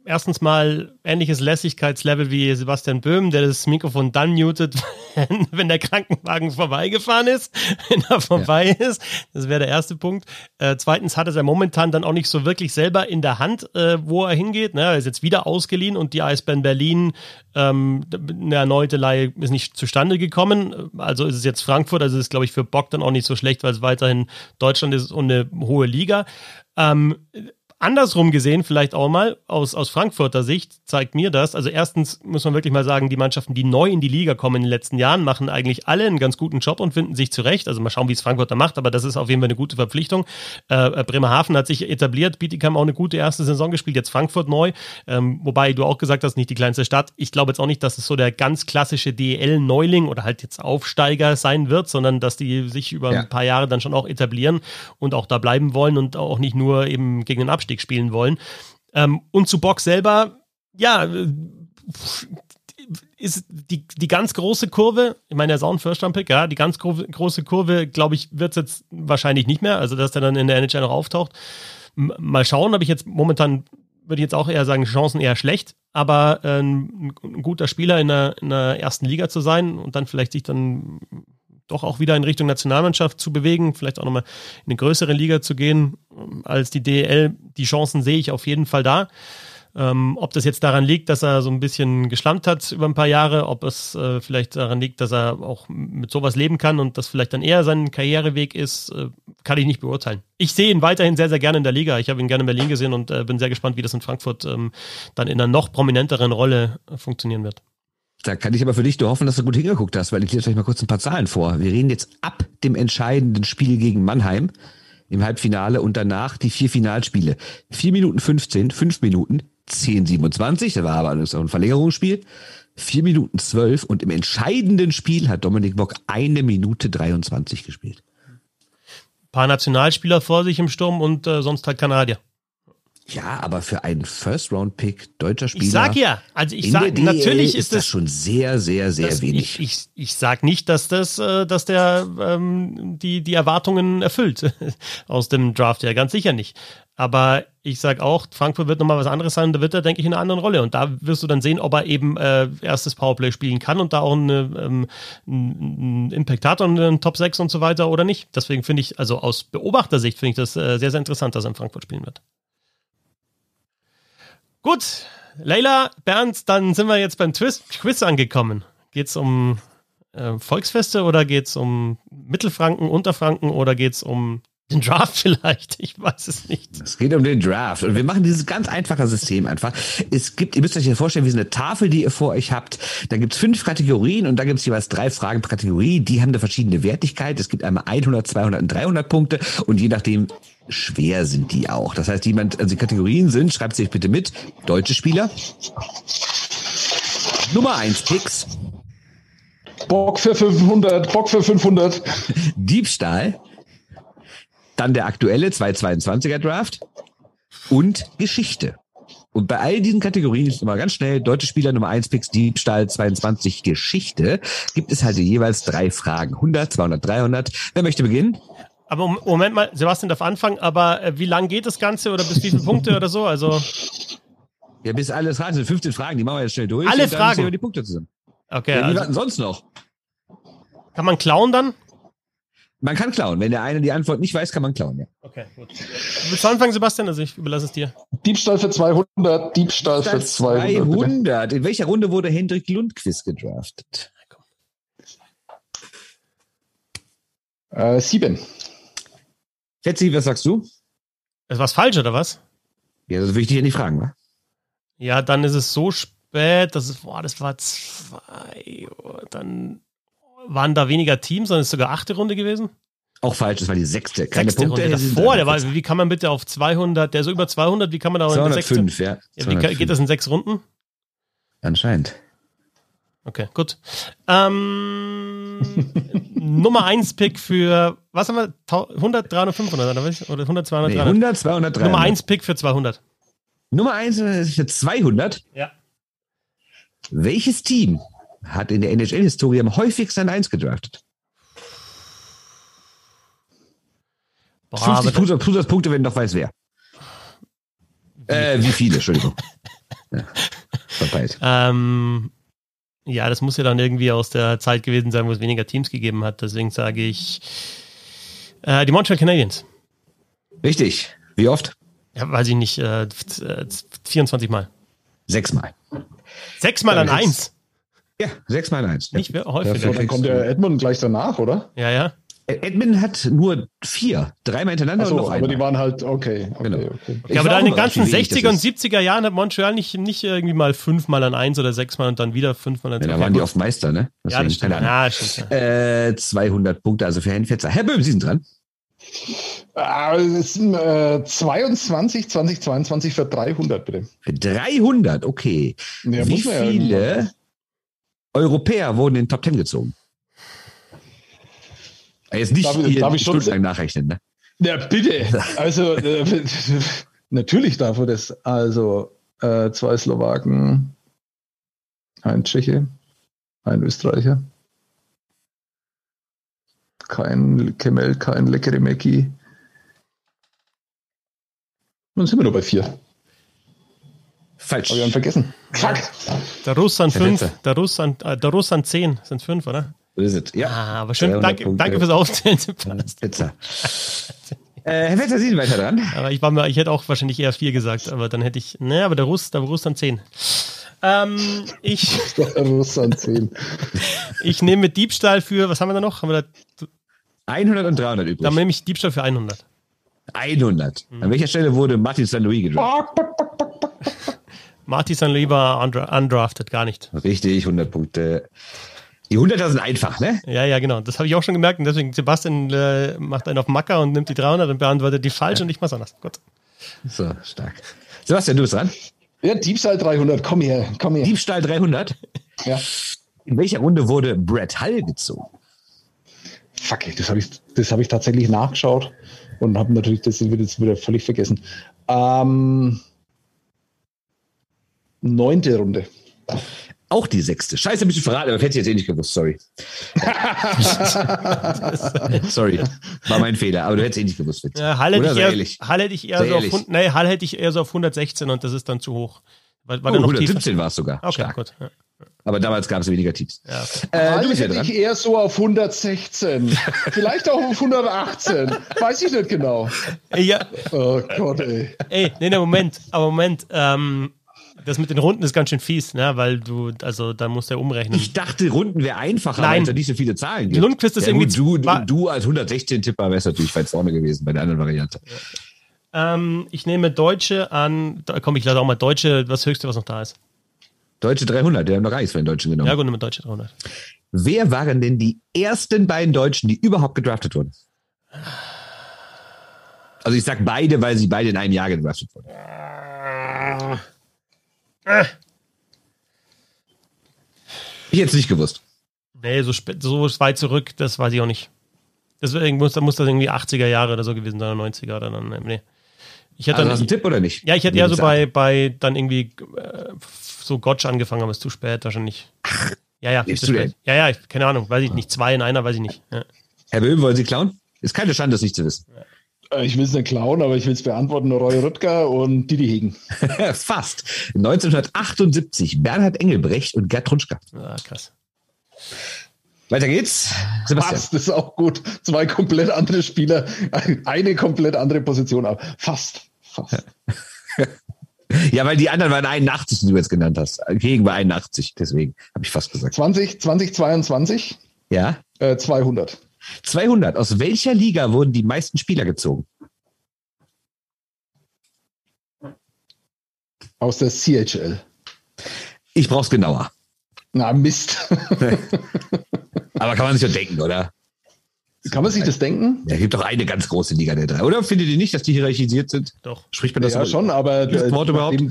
Speaker 1: erstens mal ähnliches Lässigkeitslevel wie Sebastian Böhm, der das Mikrofon dann mutet, <laughs> wenn, wenn der Krankenwagen vorbeigefahren ist, <laughs> wenn er vorbei ja. ist. Das wäre der erste Punkt. Äh, zweitens hat er es momentan dann auch nicht so wirklich selber in der Hand, äh, wo er hingeht. Ne? Er ist jetzt wieder ausgeliehen und die Eisbären Berlin, ähm, eine erneute Leihe ist nicht zustande gekommen. Also ist es jetzt Frankfurt, also ist es, glaube ich, für Bock dann auch nicht so schlecht, weil es weiterhin Deutschland ist und eine hohe Liga. Ähm, Andersrum gesehen, vielleicht auch mal aus, aus Frankfurter Sicht, zeigt mir das. Also, erstens muss man wirklich mal sagen, die Mannschaften, die neu in die Liga kommen in den letzten Jahren, machen eigentlich alle einen ganz guten Job und finden sich zurecht. Also, mal schauen, wie es Frankfurt da macht, aber das ist auf jeden Fall eine gute Verpflichtung. Äh, Bremerhaven hat sich etabliert, Bietigheim auch eine gute erste Saison gespielt, jetzt Frankfurt neu. Ähm, wobei du auch gesagt hast, nicht die kleinste Stadt. Ich glaube jetzt auch nicht, dass es so der ganz klassische DEL-Neuling oder halt jetzt Aufsteiger sein wird, sondern dass die sich über ja. ein paar Jahre dann schon auch etablieren und auch da bleiben wollen und auch nicht nur eben gegen den Abstieg Abstieg spielen wollen. Ähm, und zu Bock selber, ja, ist die, die ganz große Kurve, ich meine, der ist auch ein First-Round-Pick, ja, die ganz gro große Kurve, glaube ich, wird es jetzt wahrscheinlich nicht mehr, also dass der dann in der NHL noch auftaucht. M mal schauen, habe ich jetzt momentan, würde ich jetzt auch eher sagen, Chancen eher schlecht, aber äh, ein, ein, guter Spieler in der, in der ersten Liga zu sein und dann vielleicht sich dann doch auch wieder in Richtung Nationalmannschaft zu bewegen, vielleicht auch nochmal in eine größere Liga zu gehen ähm, als die DL. Die Chancen sehe ich auf jeden Fall da. Ähm, ob das jetzt daran liegt, dass er so ein bisschen geschlampt hat über ein paar Jahre, ob es äh, vielleicht daran liegt, dass er auch mit sowas leben kann und das vielleicht dann eher sein Karriereweg ist, äh, kann ich nicht beurteilen. Ich sehe ihn weiterhin sehr, sehr gerne in der Liga. Ich habe ihn gerne in Berlin gesehen und äh, bin sehr gespannt, wie das in Frankfurt ähm, dann in einer noch prominenteren Rolle funktionieren wird.
Speaker 2: Da kann ich aber für dich nur hoffen, dass du gut hingeguckt hast, weil ich lese euch mal kurz ein paar Zahlen vor. Wir reden jetzt ab dem entscheidenden Spiel gegen Mannheim im Halbfinale und danach die vier Finalspiele. Vier Minuten 15, fünf Minuten, 10, 27, da war aber alles auch ein Verlängerungsspiel. Vier Minuten zwölf und im entscheidenden Spiel hat Dominik Bock eine Minute 23 gespielt.
Speaker 1: Ein paar Nationalspieler vor sich im Sturm und äh, sonst halt Kanadier.
Speaker 2: Ja, aber für einen First-Round-Pick deutscher Spieler.
Speaker 1: Ich sag ja, also ich sag,
Speaker 2: DL natürlich ist, ist das, schon sehr, sehr, sehr
Speaker 1: das,
Speaker 2: wenig.
Speaker 1: Ich, ich, ich sag nicht, dass das, äh, dass der ähm, die die Erwartungen erfüllt <laughs> aus dem Draft ja ganz sicher nicht. Aber ich sag auch, Frankfurt wird nochmal was anderes sein. Da wird er, denke ich, in einer anderen Rolle. Und da wirst du dann sehen, ob er eben äh, erstes Powerplay spielen kann und da auch eine, ähm, einen Impact hat und einen Top 6 und so weiter oder nicht. Deswegen finde ich, also aus Beobachtersicht finde ich das äh, sehr, sehr interessant, dass er in Frankfurt spielen wird. Gut, Leila, Bernd, dann sind wir jetzt beim Twist Quiz angekommen. Geht es um äh, Volksfeste oder geht es um Mittelfranken, Unterfranken oder geht es um den Draft <laughs> vielleicht? Ich weiß es nicht.
Speaker 2: Es geht um den Draft. Und wir machen dieses ganz einfache System einfach. Es gibt, ihr müsst euch ja vorstellen, wie so eine Tafel, die ihr vor euch habt. Da gibt es fünf Kategorien und da gibt es jeweils drei Fragen pro Kategorie. Die haben eine verschiedene Wertigkeit. Es gibt einmal 100, 200 und 300 Punkte. Und je nachdem, schwer sind die auch. Das heißt, jemand, also die Kategorien sind, schreibt sich bitte mit, deutsche Spieler. Nummer eins Picks.
Speaker 3: Bock für 500, Bock für 500. <laughs>
Speaker 2: Diebstahl. Dann der aktuelle 222er Draft. Und Geschichte. Und bei all diesen Kategorien ist immer ganz schnell deutsche Spieler Nummer eins Picks, Diebstahl 22 Geschichte, gibt es halt jeweils drei Fragen. 100, 200, 300. Wer möchte beginnen?
Speaker 1: Aber Moment mal, Sebastian darf anfangen, aber äh, wie lang geht das Ganze oder bis wie viele Punkte oder so? Also.
Speaker 2: Ja, bis alles raten. sind 15 Fragen, die machen wir jetzt schnell durch.
Speaker 1: Alle Fragen?
Speaker 2: wir die Punkte zusammen.
Speaker 1: Okay.
Speaker 2: Ja, wie also, sonst noch?
Speaker 1: Kann man klauen dann?
Speaker 2: Man kann klauen. Wenn der eine die Antwort nicht weiß, kann man klauen, ja.
Speaker 1: Okay, gut. Willst du anfangen, Sebastian? Also ich überlasse es dir.
Speaker 3: Diebstahl für 200, Diebstahl, für 200.
Speaker 2: 200. In welcher Runde wurde Hendrik Lundqvist gedraftet?
Speaker 3: Äh, sieben.
Speaker 2: Fetzi, was sagst du?
Speaker 1: Ist was falsch, oder was?
Speaker 2: Ja, das will ich dich ja nicht fragen, wa?
Speaker 1: Ja, dann ist es so spät, dass es, boah, das war zwei, dann waren da weniger Teams, sondern es ist sogar achte Runde gewesen.
Speaker 2: Auch falsch, das war die sechste. Keine
Speaker 1: sechste
Speaker 2: Punkte.
Speaker 1: Runde davor, der war, wie kann man bitte auf 200, der so über 200, wie kann man da
Speaker 2: 205, ja.
Speaker 1: ja wie, geht das in sechs Runden?
Speaker 2: Anscheinend.
Speaker 1: Okay, gut. Ähm, <laughs> Nummer 1 Pick für, was haben wir? 100, 300, 500 oder, was? oder 100, 200,
Speaker 2: nee, 100, 200, 300.
Speaker 1: Nummer 1 Pick für 200.
Speaker 2: Nummer 1 für 200?
Speaker 1: Ja.
Speaker 2: Welches Team hat in der NHL-Historie am häufigsten an 1 gedraftet? Boah, 50 Plus, Pluspunkte, wenn du noch weiß, wer. Wie, äh, wie viele, Entschuldigung. <laughs> ja,
Speaker 1: verpeilt. Ähm, ja, das muss ja dann irgendwie aus der Zeit gewesen sein, wo es weniger Teams gegeben hat. Deswegen sage ich äh, die Montreal Canadiens.
Speaker 2: Richtig. Wie oft?
Speaker 1: Ja, weiß ich nicht. Äh, 24 Mal.
Speaker 2: Sechs Mal.
Speaker 1: Sechs Mal an eins?
Speaker 2: Ja, sechs Mal an eins.
Speaker 1: Nicht häufiger.
Speaker 3: Dann kommt der Edmund gleich danach, oder?
Speaker 1: Ja, ja.
Speaker 2: Edmund hat nur vier, dreimal hintereinander
Speaker 3: so, und noch einmal. Aber die waren halt, okay. okay,
Speaker 2: genau.
Speaker 3: okay.
Speaker 1: Ja, aber da in den ganzen 60er und 70er Jahren hat Montreal nicht, nicht irgendwie mal fünfmal an eins oder sechsmal und dann wieder fünfmal an
Speaker 2: zwei. Ja, da waren die oft Meister, ne?
Speaker 1: Das ja, das stimmt. Ja, stimmt
Speaker 2: ja. Äh, 200 Punkte, also für Herrn Fetzer. Herr Böhm, Sie sind dran.
Speaker 3: Ah, es sind äh, 22, 2022 für 300, bitte.
Speaker 2: Für 300, okay. Ja, Wie viele ja Europäer wurden in den Top 10 gezogen? Jetzt nicht
Speaker 3: darf, ich, darf ich
Speaker 2: stundenlang nachrechnen, ne?
Speaker 3: Ja, bitte. <laughs> Also, äh, <laughs> natürlich darf er das. Also, äh, zwei Slowaken, ein Tscheche, ein Österreicher, kein Kemel, kein leckere Mäcki. Dann sind wir nur bei vier.
Speaker 2: Falsch.
Speaker 3: Aber wir haben vergessen.
Speaker 1: Fuck. Der Russ an fünf, der Russ an, äh, der Russ an zehn, sind fünf, oder?
Speaker 2: Is it. Ja.
Speaker 1: Ah, aber schön, danke, danke fürs Aufzählen.
Speaker 2: Pizza. <laughs> <laughs> äh, Herr Wetter, Sie sind weiter dran.
Speaker 1: Aber ich, war mir, ich hätte auch wahrscheinlich eher vier gesagt, aber dann hätte ich, ne, aber der Russ, der Russ an zehn. Ähm, ich. <laughs>
Speaker 3: Der Russ an zehn.
Speaker 1: ich nehme Diebstahl für, was haben wir da noch? Haben wir da,
Speaker 2: 100 und 300 übrig.
Speaker 1: Dann nehme ich Diebstahl für 100.
Speaker 2: 100. Hm. An welcher Stelle wurde Martin St. Louis gedraftet?
Speaker 1: Martin St. Louis war undrafted, gar nicht.
Speaker 2: Richtig, 100 Punkte. Die 100er sind einfach, ne?
Speaker 1: Ja, ja, genau. Das habe ich auch schon gemerkt. Und deswegen, Sebastian äh, macht einen auf Macker und nimmt die 300 und beantwortet die falsch ja. und ich mach's anders. Gut.
Speaker 2: So, stark. Sebastian, du bist dran.
Speaker 3: Ja, Diebstahl 300. Komm her, komm her.
Speaker 2: Diebstahl 300?
Speaker 3: Ja.
Speaker 2: In welcher Runde wurde Brett Hull gezogen?
Speaker 3: Fuck, das habe ich, hab ich tatsächlich nachgeschaut und habe natürlich das jetzt wieder völlig vergessen. Ähm, neunte Runde.
Speaker 2: Auch die sechste. Scheiße, ein bisschen verraten, aber hätte ich jetzt eh nicht gewusst, sorry. <laughs> sorry, war mein Fehler, aber du hättest eh nicht gewusst. Witz.
Speaker 1: Ja, Hall hätte, ich eher, Hall hätte ich eher so auf, nee, Hall hätte ich eher so auf 116 und das ist dann zu hoch.
Speaker 2: War, war oh, 117 war es sogar.
Speaker 1: Okay, Stark. gut. Ja.
Speaker 2: Aber damals gab es weniger Teams.
Speaker 3: Ja, okay. äh, du bist ja dran. ich eher so auf 116. <laughs> Vielleicht auch auf 118. Weiß ich nicht genau.
Speaker 1: Ja.
Speaker 3: Oh Gott, ey.
Speaker 1: Ey, nee, nee, Moment. Aber Moment. Ähm, das mit den Runden ist ganz schön fies, ne? weil du, also da musst du ja umrechnen.
Speaker 2: Ich dachte, Runden wäre einfacher,
Speaker 1: Nein. weil
Speaker 2: es ja nicht so viele Zahlen gibt.
Speaker 1: Lundquist ist
Speaker 2: ja,
Speaker 1: irgendwie.
Speaker 2: Du, du, du als 116-Tipper wärst natürlich weit vorne gewesen bei der anderen Variante.
Speaker 1: Ja. Ähm, ich nehme Deutsche an, da komme ich leider auch mal Deutsche, das höchste, was noch da ist.
Speaker 2: Deutsche 300, der haben noch gar nichts von den Deutschen genommen.
Speaker 1: Ja, gut, mit Deutsche 300.
Speaker 2: Wer waren denn die ersten beiden Deutschen, die überhaupt gedraftet wurden? Also ich sag beide, weil sie beide in einem Jahr gedraftet wurden. Äh. Ich hätte es nicht gewusst.
Speaker 1: Nee, so, so weit zurück, das weiß ich auch nicht. Deswegen muss, muss das irgendwie 80er Jahre oder so gewesen sein, 90er oder dann, nee.
Speaker 2: Ich hätte also dann, hast du einen Tipp oder nicht?
Speaker 1: Ja, ich hätte eher so bei, bei dann irgendwie äh, so Gotch angefangen, aber es ist zu spät wahrscheinlich. Ach, ja, ja.
Speaker 2: Bist du denn?
Speaker 1: Ja, ja, keine Ahnung, weiß ich nicht. Zwei in einer, weiß ich nicht. Ja.
Speaker 2: Herr Böhm, wollen Sie klauen? Ist keine Schande, das nicht zu wissen. Ja.
Speaker 3: Äh, ich will es nicht klauen, aber ich will es beantworten. Roy Rüttger und Didi Hegen. <laughs>
Speaker 2: Fast. 1978 Bernhard Engelbrecht und Gerd Trunschka.
Speaker 1: Ah, krass.
Speaker 2: Weiter geht's.
Speaker 3: Sebastian. Fast ist auch gut. Zwei komplett andere Spieler, eine komplett andere Position. Aber fast. Fast. <laughs>
Speaker 2: Ja, weil die anderen waren 81, die du jetzt genannt hast. Gegen war 81, deswegen habe ich fast gesagt.
Speaker 3: 20, 2022?
Speaker 2: Ja.
Speaker 3: Äh, 200.
Speaker 2: 200. Aus welcher Liga wurden die meisten Spieler gezogen?
Speaker 3: Aus der CHL.
Speaker 2: Ich brauch's genauer.
Speaker 3: Na, Mist. <laughs>
Speaker 2: Aber kann man sich doch denken, oder?
Speaker 3: Kann man sich das denken?
Speaker 2: Ja, es gibt doch eine ganz große Liga der drei. Oder findet ihr nicht, dass die hierarchisiert sind?
Speaker 1: Doch.
Speaker 2: Spricht man das
Speaker 3: Ja, schon, aber
Speaker 2: das Wort überhaupt?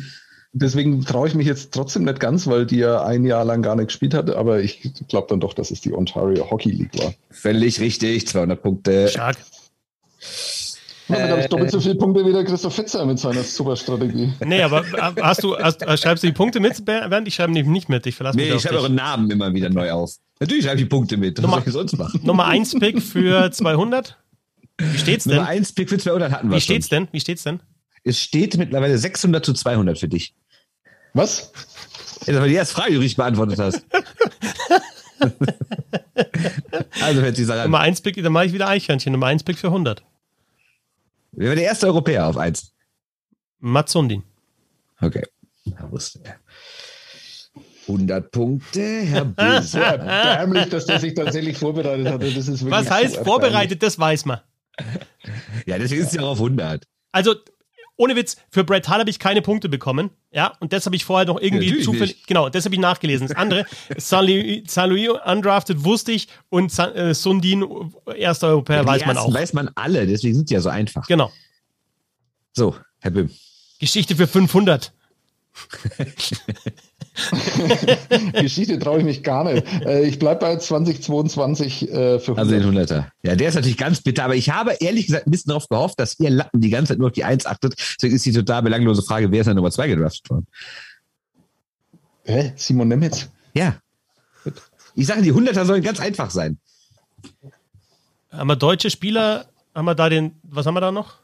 Speaker 3: Deswegen traue ich mich jetzt trotzdem nicht ganz, weil die ja ein Jahr lang gar nicht gespielt hat. Aber ich glaube dann doch, dass es die Ontario Hockey League war.
Speaker 2: Völlig richtig, 200 Punkte.
Speaker 1: Stark.
Speaker 3: Damit habe ich doppelt so viele Punkte wie der Christoph Fetzer mit seiner Superstrategie.
Speaker 1: Nee, aber hast du, hast, schreibst du die Punkte mit, Bernd? Ich schreibe nämlich nicht mit. Ich verlasse
Speaker 2: Nee,
Speaker 1: mich
Speaker 2: ich schreibe euren Namen immer wieder neu auf. Natürlich schreibe ich die Punkte mit. Was
Speaker 1: Nummer-
Speaker 2: soll ich sonst machen?
Speaker 1: Nummer 1 Pick für <laughs> 200. Wie steht's denn?
Speaker 2: Nummer 1 Pick für 200 hatten wir
Speaker 1: Wie steht's denn? Wie steht's denn?
Speaker 2: Es steht mittlerweile 600 zu 200 für dich.
Speaker 3: Was?
Speaker 2: Das war die erste Frage, die du richtig beantwortet hast. <laughs> also, hört sich ran.
Speaker 1: Nummer 1 Pick, dann mache ich wieder Eichhörnchen. Nummer 1 Pick für 100.
Speaker 2: Wer war der erste Europäer auf 1?
Speaker 1: Mats Sundin.
Speaker 2: Okay. Da wusste er. 100 Punkte, Herr <laughs> Böse.
Speaker 3: Erbärmlich, dass der sich tatsächlich vorbereitet hatte. Das ist wirklich
Speaker 1: Was heißt vorbereitet? Das weiß man.
Speaker 2: Ja, deswegen ist es ja auch auf 100.
Speaker 1: Also, ohne Witz, für Brett Hall habe ich keine Punkte bekommen. Ja, und das habe ich vorher noch irgendwie
Speaker 2: Natürlich
Speaker 1: zufällig.
Speaker 2: nicht.
Speaker 1: Genau, das habe ich nachgelesen. Das andere, <laughs> Saint-Louis undrafted wusste ich und Sa- äh, Sundin, erster Europäer,
Speaker 2: Ja,
Speaker 1: weiß man auch.
Speaker 2: weiß man alle, deswegen sind die ja so einfach.
Speaker 1: Genau.
Speaker 2: So, Herr Böhm.
Speaker 1: Geschichte für 500. <laughs> <laughs>
Speaker 3: Geschichte traue ich mich gar nicht. Äh, Ich bleibe bei 2022 äh, für 100.
Speaker 2: Also den 100er. Ja, der ist natürlich ganz bitter, aber ich habe ehrlich gesagt ein bisschen darauf gehofft, dass ihr Lappen die ganze Zeit nur auf die 1 achtet. Deswegen ist die total belanglose Frage, wer ist denn Nummer 2 gedraftet worden?
Speaker 3: Hä? Simon Nemitz?
Speaker 2: Ja. Ich sage, die 100er sollen ganz einfach sein.
Speaker 1: Haben wir deutsche Spieler? Haben wir da den, was haben wir da noch?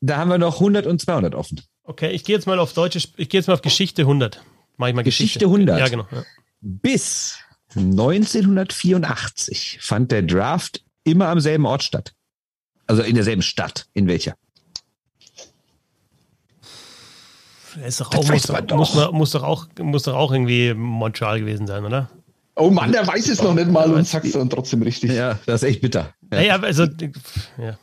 Speaker 2: Da haben wir noch 100 und 200 offen.
Speaker 1: Okay, ich gehe jetzt mal auf deutsche, ich gehe jetzt mal auf Geschichte 100. Mach ich mal Geschichte.
Speaker 2: Geschichte 100?
Speaker 1: Ja, genau. Ja.
Speaker 2: Bis 1984 fand der Draft immer am selben Ort statt. Also in derselben Stadt. In welcher?
Speaker 1: Er Ist doch auch, muss,
Speaker 2: man
Speaker 1: doch, muss,
Speaker 2: doch.
Speaker 1: muss, doch auch, muss doch auch irgendwie Montreal gewesen sein, oder?
Speaker 3: Oh Mann, der weiß es noch nicht mal und sagt es dann trotzdem richtig.
Speaker 2: Ja, das ist echt bitter. Ja.
Speaker 1: Naja, also, ja.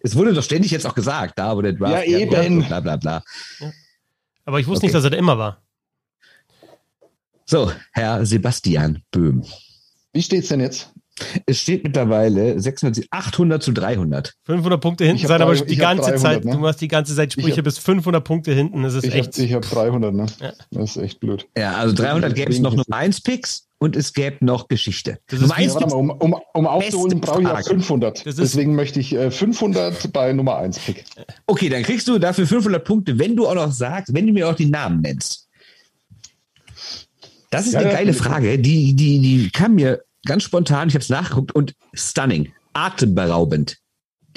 Speaker 2: Es wurde doch ständig jetzt auch gesagt, da wo der Draft.
Speaker 3: Ja, eben.
Speaker 2: Bla bla bla.
Speaker 1: Aber ich wusste
Speaker 2: Okay.
Speaker 1: nicht, dass er da immer war.
Speaker 2: So, Herr Sebastian Böhm.
Speaker 3: Wie steht's denn jetzt?
Speaker 2: Es steht mittlerweile 600, 800 zu 300.
Speaker 1: 500 Punkte hinten sein, aber die ganze
Speaker 3: 300,
Speaker 1: Zeit,
Speaker 3: ne?
Speaker 1: du machst die ganze Zeit Sprüche
Speaker 3: hab-
Speaker 1: bis 500 Punkte hinten. Das ist
Speaker 3: Ich
Speaker 1: echt.
Speaker 3: habe ich hab 300, ne?
Speaker 1: Ja.
Speaker 3: Das ist echt blöd.
Speaker 2: Ja, also 300 gäbe es noch Nummer 1 Picks und es gäbe noch Geschichte.
Speaker 1: Das ist
Speaker 2: Nummer
Speaker 1: wie-
Speaker 2: eins
Speaker 3: Ja, warte mal, um, um, um aufzuholen, brauche ich ja
Speaker 2: Frage.
Speaker 3: 500.
Speaker 1: Das ist-
Speaker 3: Deswegen möchte ich äh, 500 bei Nummer 1 Pick.
Speaker 2: Okay, dann kriegst du dafür 500 Punkte, wenn du auch noch sagst, wenn du mir auch die Namen nennst. Das ist
Speaker 3: Ja,
Speaker 2: eine
Speaker 3: ja,
Speaker 2: geile. Frage. Die, die, die kam mir ganz spontan. Ich habe es nachgeguckt und stunning, atemberaubend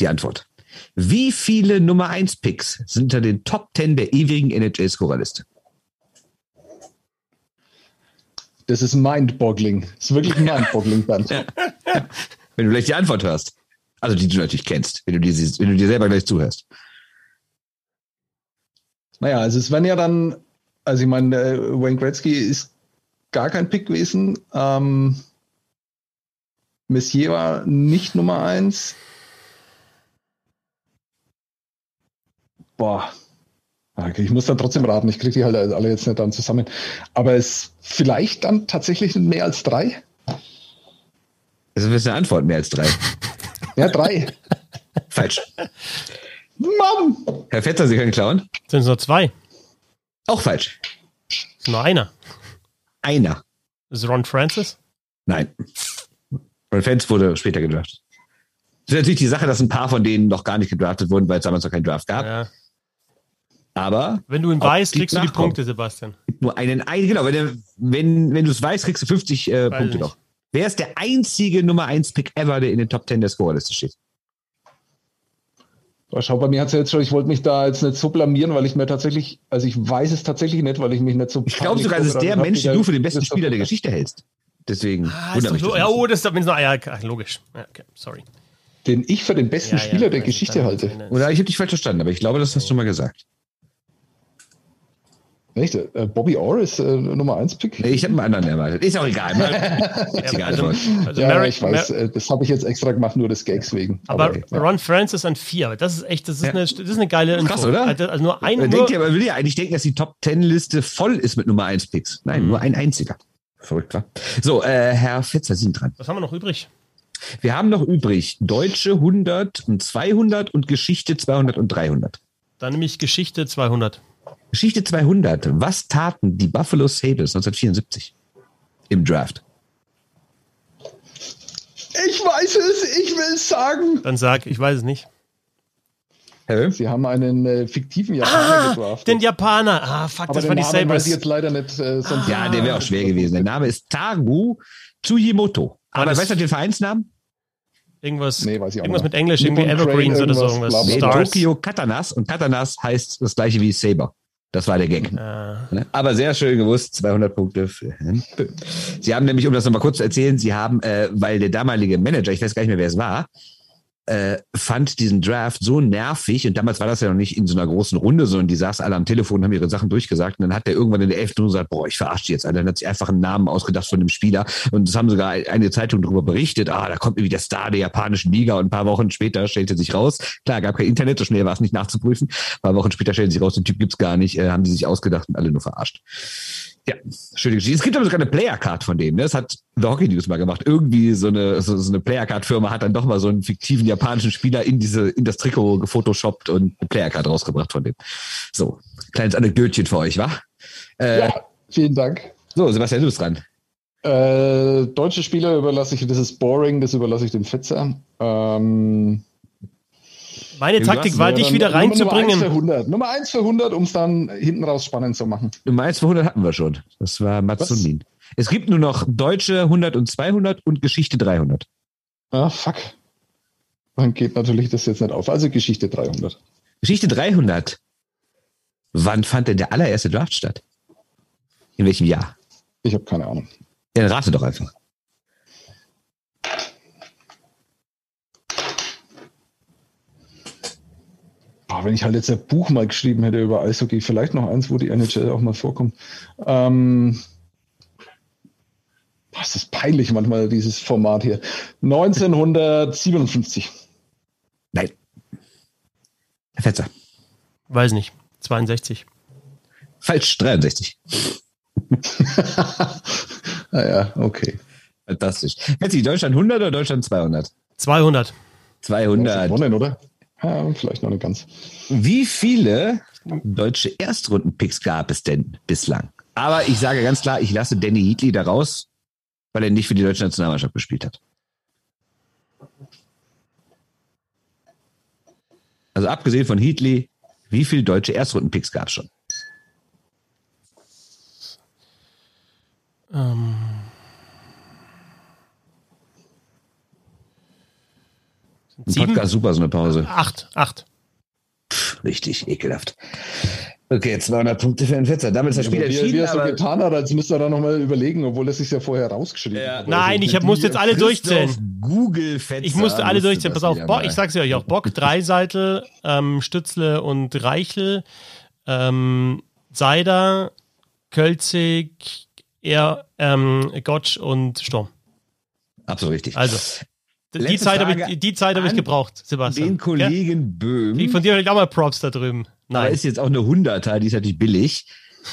Speaker 2: die Antwort. Wie viele Nummer 1 Picks sind unter den Top 10 der ewigen NHL-Scorerliste?
Speaker 3: Das ist mind-boggling. Das ist wirklich <laughs> mind-boggling, Bernd.
Speaker 2: Wenn du gleich die Antwort hörst. Also die du natürlich kennst, wenn du dir, wenn du dir selber gleich zuhörst.
Speaker 3: Naja, also es werden ja dann, also ich meine, äh, Wayne Gretzky ist gar kein Pick gewesen. Ähm, Messier war nicht Nummer 1. Boah. Okay, ich muss dann trotzdem raten, ich kriege die halt alle jetzt nicht dann zusammen. Aber es vielleicht dann tatsächlich mehr als drei?
Speaker 2: Das ist eine Antwort, mehr als drei. <laughs>
Speaker 3: Ja, drei.
Speaker 2: Falsch.
Speaker 3: Mann!
Speaker 2: Herr Fetzer, Sie können klauen.
Speaker 1: Sind es nur zwei?
Speaker 2: Auch falsch.
Speaker 1: Nur einer.
Speaker 2: Einer.
Speaker 1: Ist Ron Francis?
Speaker 2: Nein. Ron Fans wurde später gedraftet. Das ist natürlich die Sache, dass ein paar von denen noch gar nicht gedraftet wurden, weil es damals noch keinen Draft gab.
Speaker 1: Ja.
Speaker 2: Aber
Speaker 1: Wenn du ihn weißt, kriegst du die
Speaker 2: nachkommen.
Speaker 1: Punkte, Sebastian.
Speaker 2: nur einen, ein, genau, wenn, du- wenn, wenn du es weißt, kriegst du 50 äh, Punkte noch. Wer ist der einzige Nummer 1 Pick ever, der in den Top 10 der Scorerliste steht?
Speaker 3: Schau, bei mir hat es ja jetzt schon, ich wollte mich da jetzt nicht so blamieren, weil ich mir tatsächlich, also ich weiß es tatsächlich nicht, weil ich mich nicht so.
Speaker 2: Ich glaube sogar, es ist der Mensch, den du für den besten Spieler der Geschichte hältst. Deswegen.
Speaker 1: Ah, ist doch, ja, oh, das ist noch, ja, logisch. Ja, okay, sorry.
Speaker 3: Den ich für den besten ja, Spieler ja, der Geschichte halte.
Speaker 2: Oder ich habe dich falsch verstanden, aber ich glaube, das hast du mal gesagt.
Speaker 3: Echt? Äh, Bobby Orr ist äh, Nummer 1 Pick?
Speaker 2: Nee, ich habe einen anderen erwartet. Ist auch egal. <laughs>
Speaker 3: egal also, also ja, Merrick, ich weiß, Mer äh, das habe ich jetzt extra gemacht, nur des Gags wegen.
Speaker 1: Aber, aber ja. Ron Francis an 4, das ist echt, das ist, ja. eine, das ist eine geile
Speaker 2: Info. Krass, oder?
Speaker 1: Also, also nur ein,
Speaker 2: man, denkt ja, man will ja eigentlich denken, dass die Top 10 Liste voll ist mit Nummer 1 Picks. Nein, mhm. nur ein einziger. Verrückt, war. So, äh, Herr Fetzer, Sie sind dran.
Speaker 1: Was haben wir noch übrig?
Speaker 2: Wir haben noch übrig Deutsche 100 und 200 und Geschichte 200 und 300.
Speaker 1: Dann nehme ich Geschichte 200.
Speaker 2: Geschichte 200. Was taten die Buffalo Sabres 1974 im Draft?
Speaker 3: Ich weiß es, ich will es sagen.
Speaker 1: Dann sag, ich weiß es nicht.
Speaker 3: Hä? Sie haben einen äh, fiktiven Japaner ah, gedraftet.
Speaker 1: Den Japaner. Ah, fuck, Aber das war die Sabres. Weiß
Speaker 3: ich jetzt leider nicht. Äh,
Speaker 2: sonst ja, der wäre auch schwer gewesen. Der Name ist Tagu Tsuyimoto. Aber weißt du den Vereinsnamen?
Speaker 1: Irgendwas, nee, irgendwas mit Englisch, irgendwie Evergreens oder so. Irgendwas.
Speaker 2: Nee, Tokyo Katanas und Katanas heißt das gleiche wie Saber. Das war der Gag. Ah. Aber sehr schön gewusst, 200 Punkte für Sie haben nämlich, um das nochmal kurz zu erzählen, Sie haben, äh, weil der damalige Manager, ich weiß gar nicht mehr, wer es war, äh, fand diesen Draft so nervig und damals war das ja noch nicht in so einer großen Runde, sondern die saßen alle am Telefon haben ihre Sachen durchgesagt und dann hat der irgendwann in der elften Runde gesagt, boah, ich verarsche jetzt. Also dann hat sich einfach einen Namen ausgedacht von dem Spieler und das haben sogar eine Zeitung darüber berichtet, ah, da kommt irgendwie der Star der japanischen Liga und ein paar Wochen später stellte sich raus, klar, gab kein Internet, so schnell war es nicht nachzuprüfen, ein paar Wochen später stellte sich raus, den Typ gibt's gar nicht, äh, haben die sich ausgedacht und alle nur verarscht. Ja, schöne Geschichte. Es gibt aber sogar eine Player-Card von denen. Ne? Das hat The Hockey News mal gemacht. Irgendwie so eine, so, so eine Player-Card-Firma hat dann doch mal so einen fiktiven japanischen Spieler in diese, in das Trikot gefotoshoppt und eine Player-Card rausgebracht von dem. So, kleines Anekdötchen für euch, wa?
Speaker 3: Äh, ja, vielen Dank.
Speaker 2: So, Sebastian, du bist dran.
Speaker 3: Äh, deutsche Spieler überlasse ich, das ist boring, das überlasse ich dem Fetzer. Ähm,
Speaker 1: meine Taktik war, dich wieder reinzubringen.
Speaker 3: Nummer 1 für 100, Nummer 1 für 100 um es dann hinten raus spannend zu machen.
Speaker 2: Nummer 1 für 100 hatten wir schon. Das war Matsunin. Es gibt nur noch Deutsche 100 und 200 und Geschichte 300.
Speaker 3: Ah, fuck. Dann geht natürlich das jetzt nicht auf. Also Geschichte 300.
Speaker 2: Geschichte 300. Wann fand denn der allererste Draft statt? In welchem Jahr?
Speaker 3: Ich habe keine Ahnung.
Speaker 2: Ja, rate doch einfach.
Speaker 3: Wenn ich halt jetzt ein Buch mal geschrieben hätte über Eishockey, vielleicht noch eins, wo die NHL auch mal vorkommt. Ähm, das ist peinlich manchmal, dieses Format hier. 1957.
Speaker 2: Nein. Herr Fetzer.
Speaker 1: Weiß nicht. 62.
Speaker 2: Falsch, 63.
Speaker 3: naja, <laughs> okay.
Speaker 2: Fantastisch. Fetzi, Deutschland 100 oder Deutschland 200?
Speaker 1: 200.
Speaker 2: 200.
Speaker 3: Gewonnen, oder? Ja, vielleicht noch nicht ganz.
Speaker 2: Wie viele deutsche Erstrunden-Picks gab es denn bislang? Aber ich sage ganz klar, ich lasse Danny Heatley da raus, weil er nicht für die deutsche Nationalmannschaft gespielt hat. Also abgesehen von Heatley, wie viele deutsche Erstrunden-Picks gab es schon? Ähm. Ein Podcast super, so eine Pause.
Speaker 1: Acht, acht.
Speaker 2: Pff, richtig ekelhaft. Okay, 200 Punkte für den Fetzer. Damit ist das Spiel ja, entschieden. Wie er
Speaker 3: so getan hat, als müsste er da nochmal überlegen, obwohl er sich ja vorher rausgeschrieben ja.
Speaker 1: hat. Nein, ich musste jetzt alle durchzählen.
Speaker 2: Google Fetzer.
Speaker 1: Ich musste alle durchzählen. Pass auf, Bock, ich sag's euch auch. Bock, <laughs> Dreiseitel, ähm, Stützle und Reichel, ähm, Seider, Kölzig, er, ähm, Gottsch und Sturm.
Speaker 2: Absolut richtig.
Speaker 1: Also. Die Zeit, habe ich, die Zeit habe ich gebraucht, Sebastian.
Speaker 2: Den Kollegen ja? Böhm.
Speaker 1: Krieg von dir vielleicht auch mal Props da drüben.
Speaker 2: Nein. Aber ist jetzt auch eine Hunderter, die ist natürlich billig.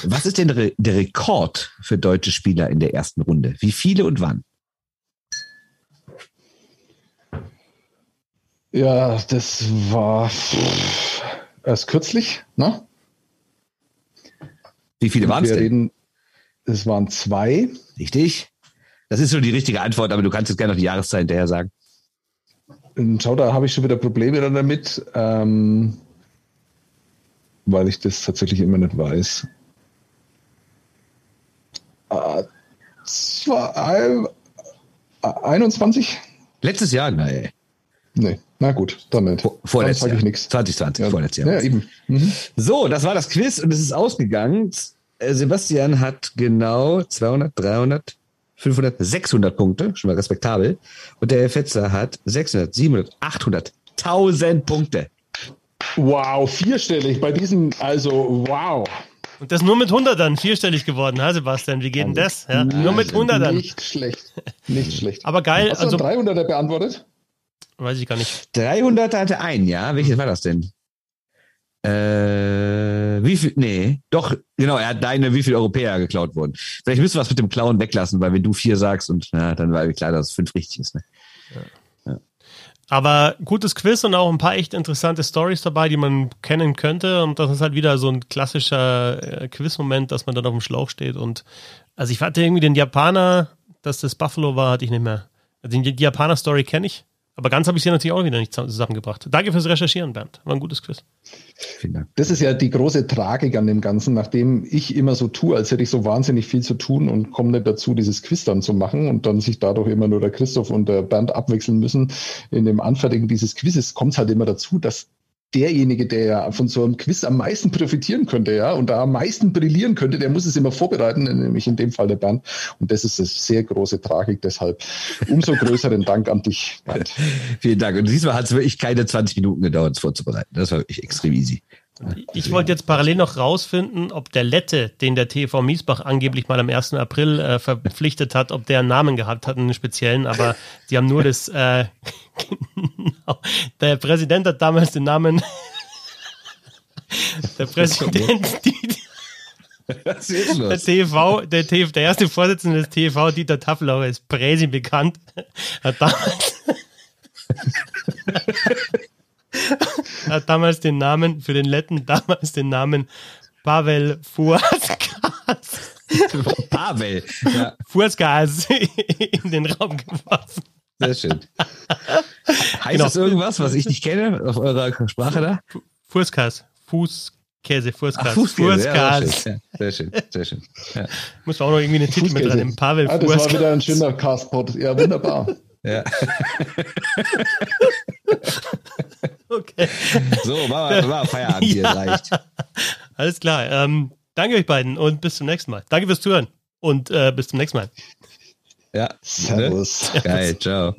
Speaker 2: Was ist denn der, der Rekord für deutsche Spieler in der ersten Runde? Wie viele und wann?
Speaker 3: Ja, das war erst kürzlich, ne?
Speaker 2: Wie viele waren es denn?
Speaker 3: es waren zwei.
Speaker 2: Richtig. Das ist so die richtige Antwort, aber du kannst jetzt gerne noch die Jahreszeit hinterher sagen.
Speaker 3: Schau, da habe ich schon wieder Probleme dann damit, ähm, weil ich das tatsächlich immer nicht weiß. Äh, zwei, äh, 21?
Speaker 2: Letztes Jahr, nein.
Speaker 3: Nee, na gut, dann nicht.
Speaker 2: Vorletztes Jahr. Ich nichts. 2020, ja. vorletztes Jahr. Ja, eben. Mhm. So, das war das Quiz und es ist ausgegangen. Äh, Sebastian hat genau 200, 300, 500, 600 Punkte, schon mal respektabel. Und der Herr Fetzer hat 600, 700, 800, 1000 Punkte.
Speaker 3: Wow, vierstellig bei diesem, also wow.
Speaker 1: Und das nur mit 100 dann vierstellig geworden, ha, Sebastian? Wie geht denn das? Ja, nur mit 100 dann.
Speaker 3: Nicht schlecht. Nicht schlecht.
Speaker 1: Aber geil.
Speaker 3: Hast du also, 300er beantwortet?
Speaker 1: Weiß ich gar nicht.
Speaker 2: 300 hatte ein, ja. Welches war das denn? Äh, wie viel? Nee, doch, genau, er hat deine, wie viele Europäer geklaut wurden. Vielleicht müssen wir was mit dem Klauen weglassen, weil wenn du vier sagst und na, dann war klar, dass es fünf richtig ist. Ne?
Speaker 1: Ja. Aber gutes Quiz und auch ein paar echt interessante Stories dabei, die man kennen könnte. Und das ist halt wieder so ein klassischer äh, Quiz-Moment, dass man dann auf dem Schlauch steht. Und also ich hatte irgendwie den Japaner, dass das Buffalo war, hatte ich nicht mehr. Also die Japaner-Story kenne ich. Aber ganz habe ich sie natürlich auch wieder nicht zusammengebracht. Danke fürs Recherchieren, Bernd. War ein gutes Quiz.
Speaker 3: Vielen Dank. Das ist ja die große Tragik an dem Ganzen, nachdem ich immer so tue, als hätte ich so wahnsinnig viel zu tun und komme nicht dazu, dieses Quiz dann zu machen und dann sich dadurch immer nur der Christoph und der Bernd abwechseln müssen. In dem Anfertigen dieses Quizzes kommt es halt immer dazu, dass derjenige, der ja von so einem Quiz am meisten profitieren könnte, ja, und da am meisten brillieren könnte, der muss es immer vorbereiten, nämlich in dem Fall der Bernd. Und das ist eine sehr große Tragik. Deshalb umso größeren Dank an dich, Bernd. <laughs>
Speaker 2: Vielen Dank. Und diesmal hat es wirklich keine 20 Minuten gedauert, es vorzubereiten. Das war wirklich extrem easy.
Speaker 1: Ich wollte jetzt parallel noch rausfinden, ob der Lette, den der TV Miesbach angeblich mal am 1. April äh, verpflichtet hat, ob der einen Namen gehabt hat, einen speziellen, aber <laughs> sie haben nur das, äh, <laughs> genau, der Präsident hat damals den Namen, <laughs> der Präsident, die, der TV, der TV, der erste Vorsitzende des TV, Dieter Taffelauer, ist Präsi bekannt, hat damals <laughs> hat damals den Namen, für den Letten damals den Namen Pavel Fuaskas. <laughs>
Speaker 2: Pavel.
Speaker 1: Ja. Fuaskas <laughs> in den Raum geworfen.
Speaker 2: Sehr schön. Heißt genau. das irgendwas, was ich nicht kenne auf eurer Sprache da?
Speaker 1: Fuaskas. Fußkäse, Fußkas.
Speaker 2: Fußkäse, ja, sehr schön, sehr schön. Ja.
Speaker 1: Muss auch noch irgendwie eine Titel mit dran
Speaker 3: Pavel ah, Das war wieder ein schöner Castpot. Ja, wunderbar. Ja.
Speaker 2: Okay. <laughs> So, war, war Feierabend hier, <laughs> ja. reicht.
Speaker 1: Alles klar. Ähm, danke euch beiden und bis zum nächsten Mal. Danke fürs Zuhören und äh, bis zum nächsten Mal.
Speaker 2: Ja. Servus.
Speaker 3: Geil, ciao.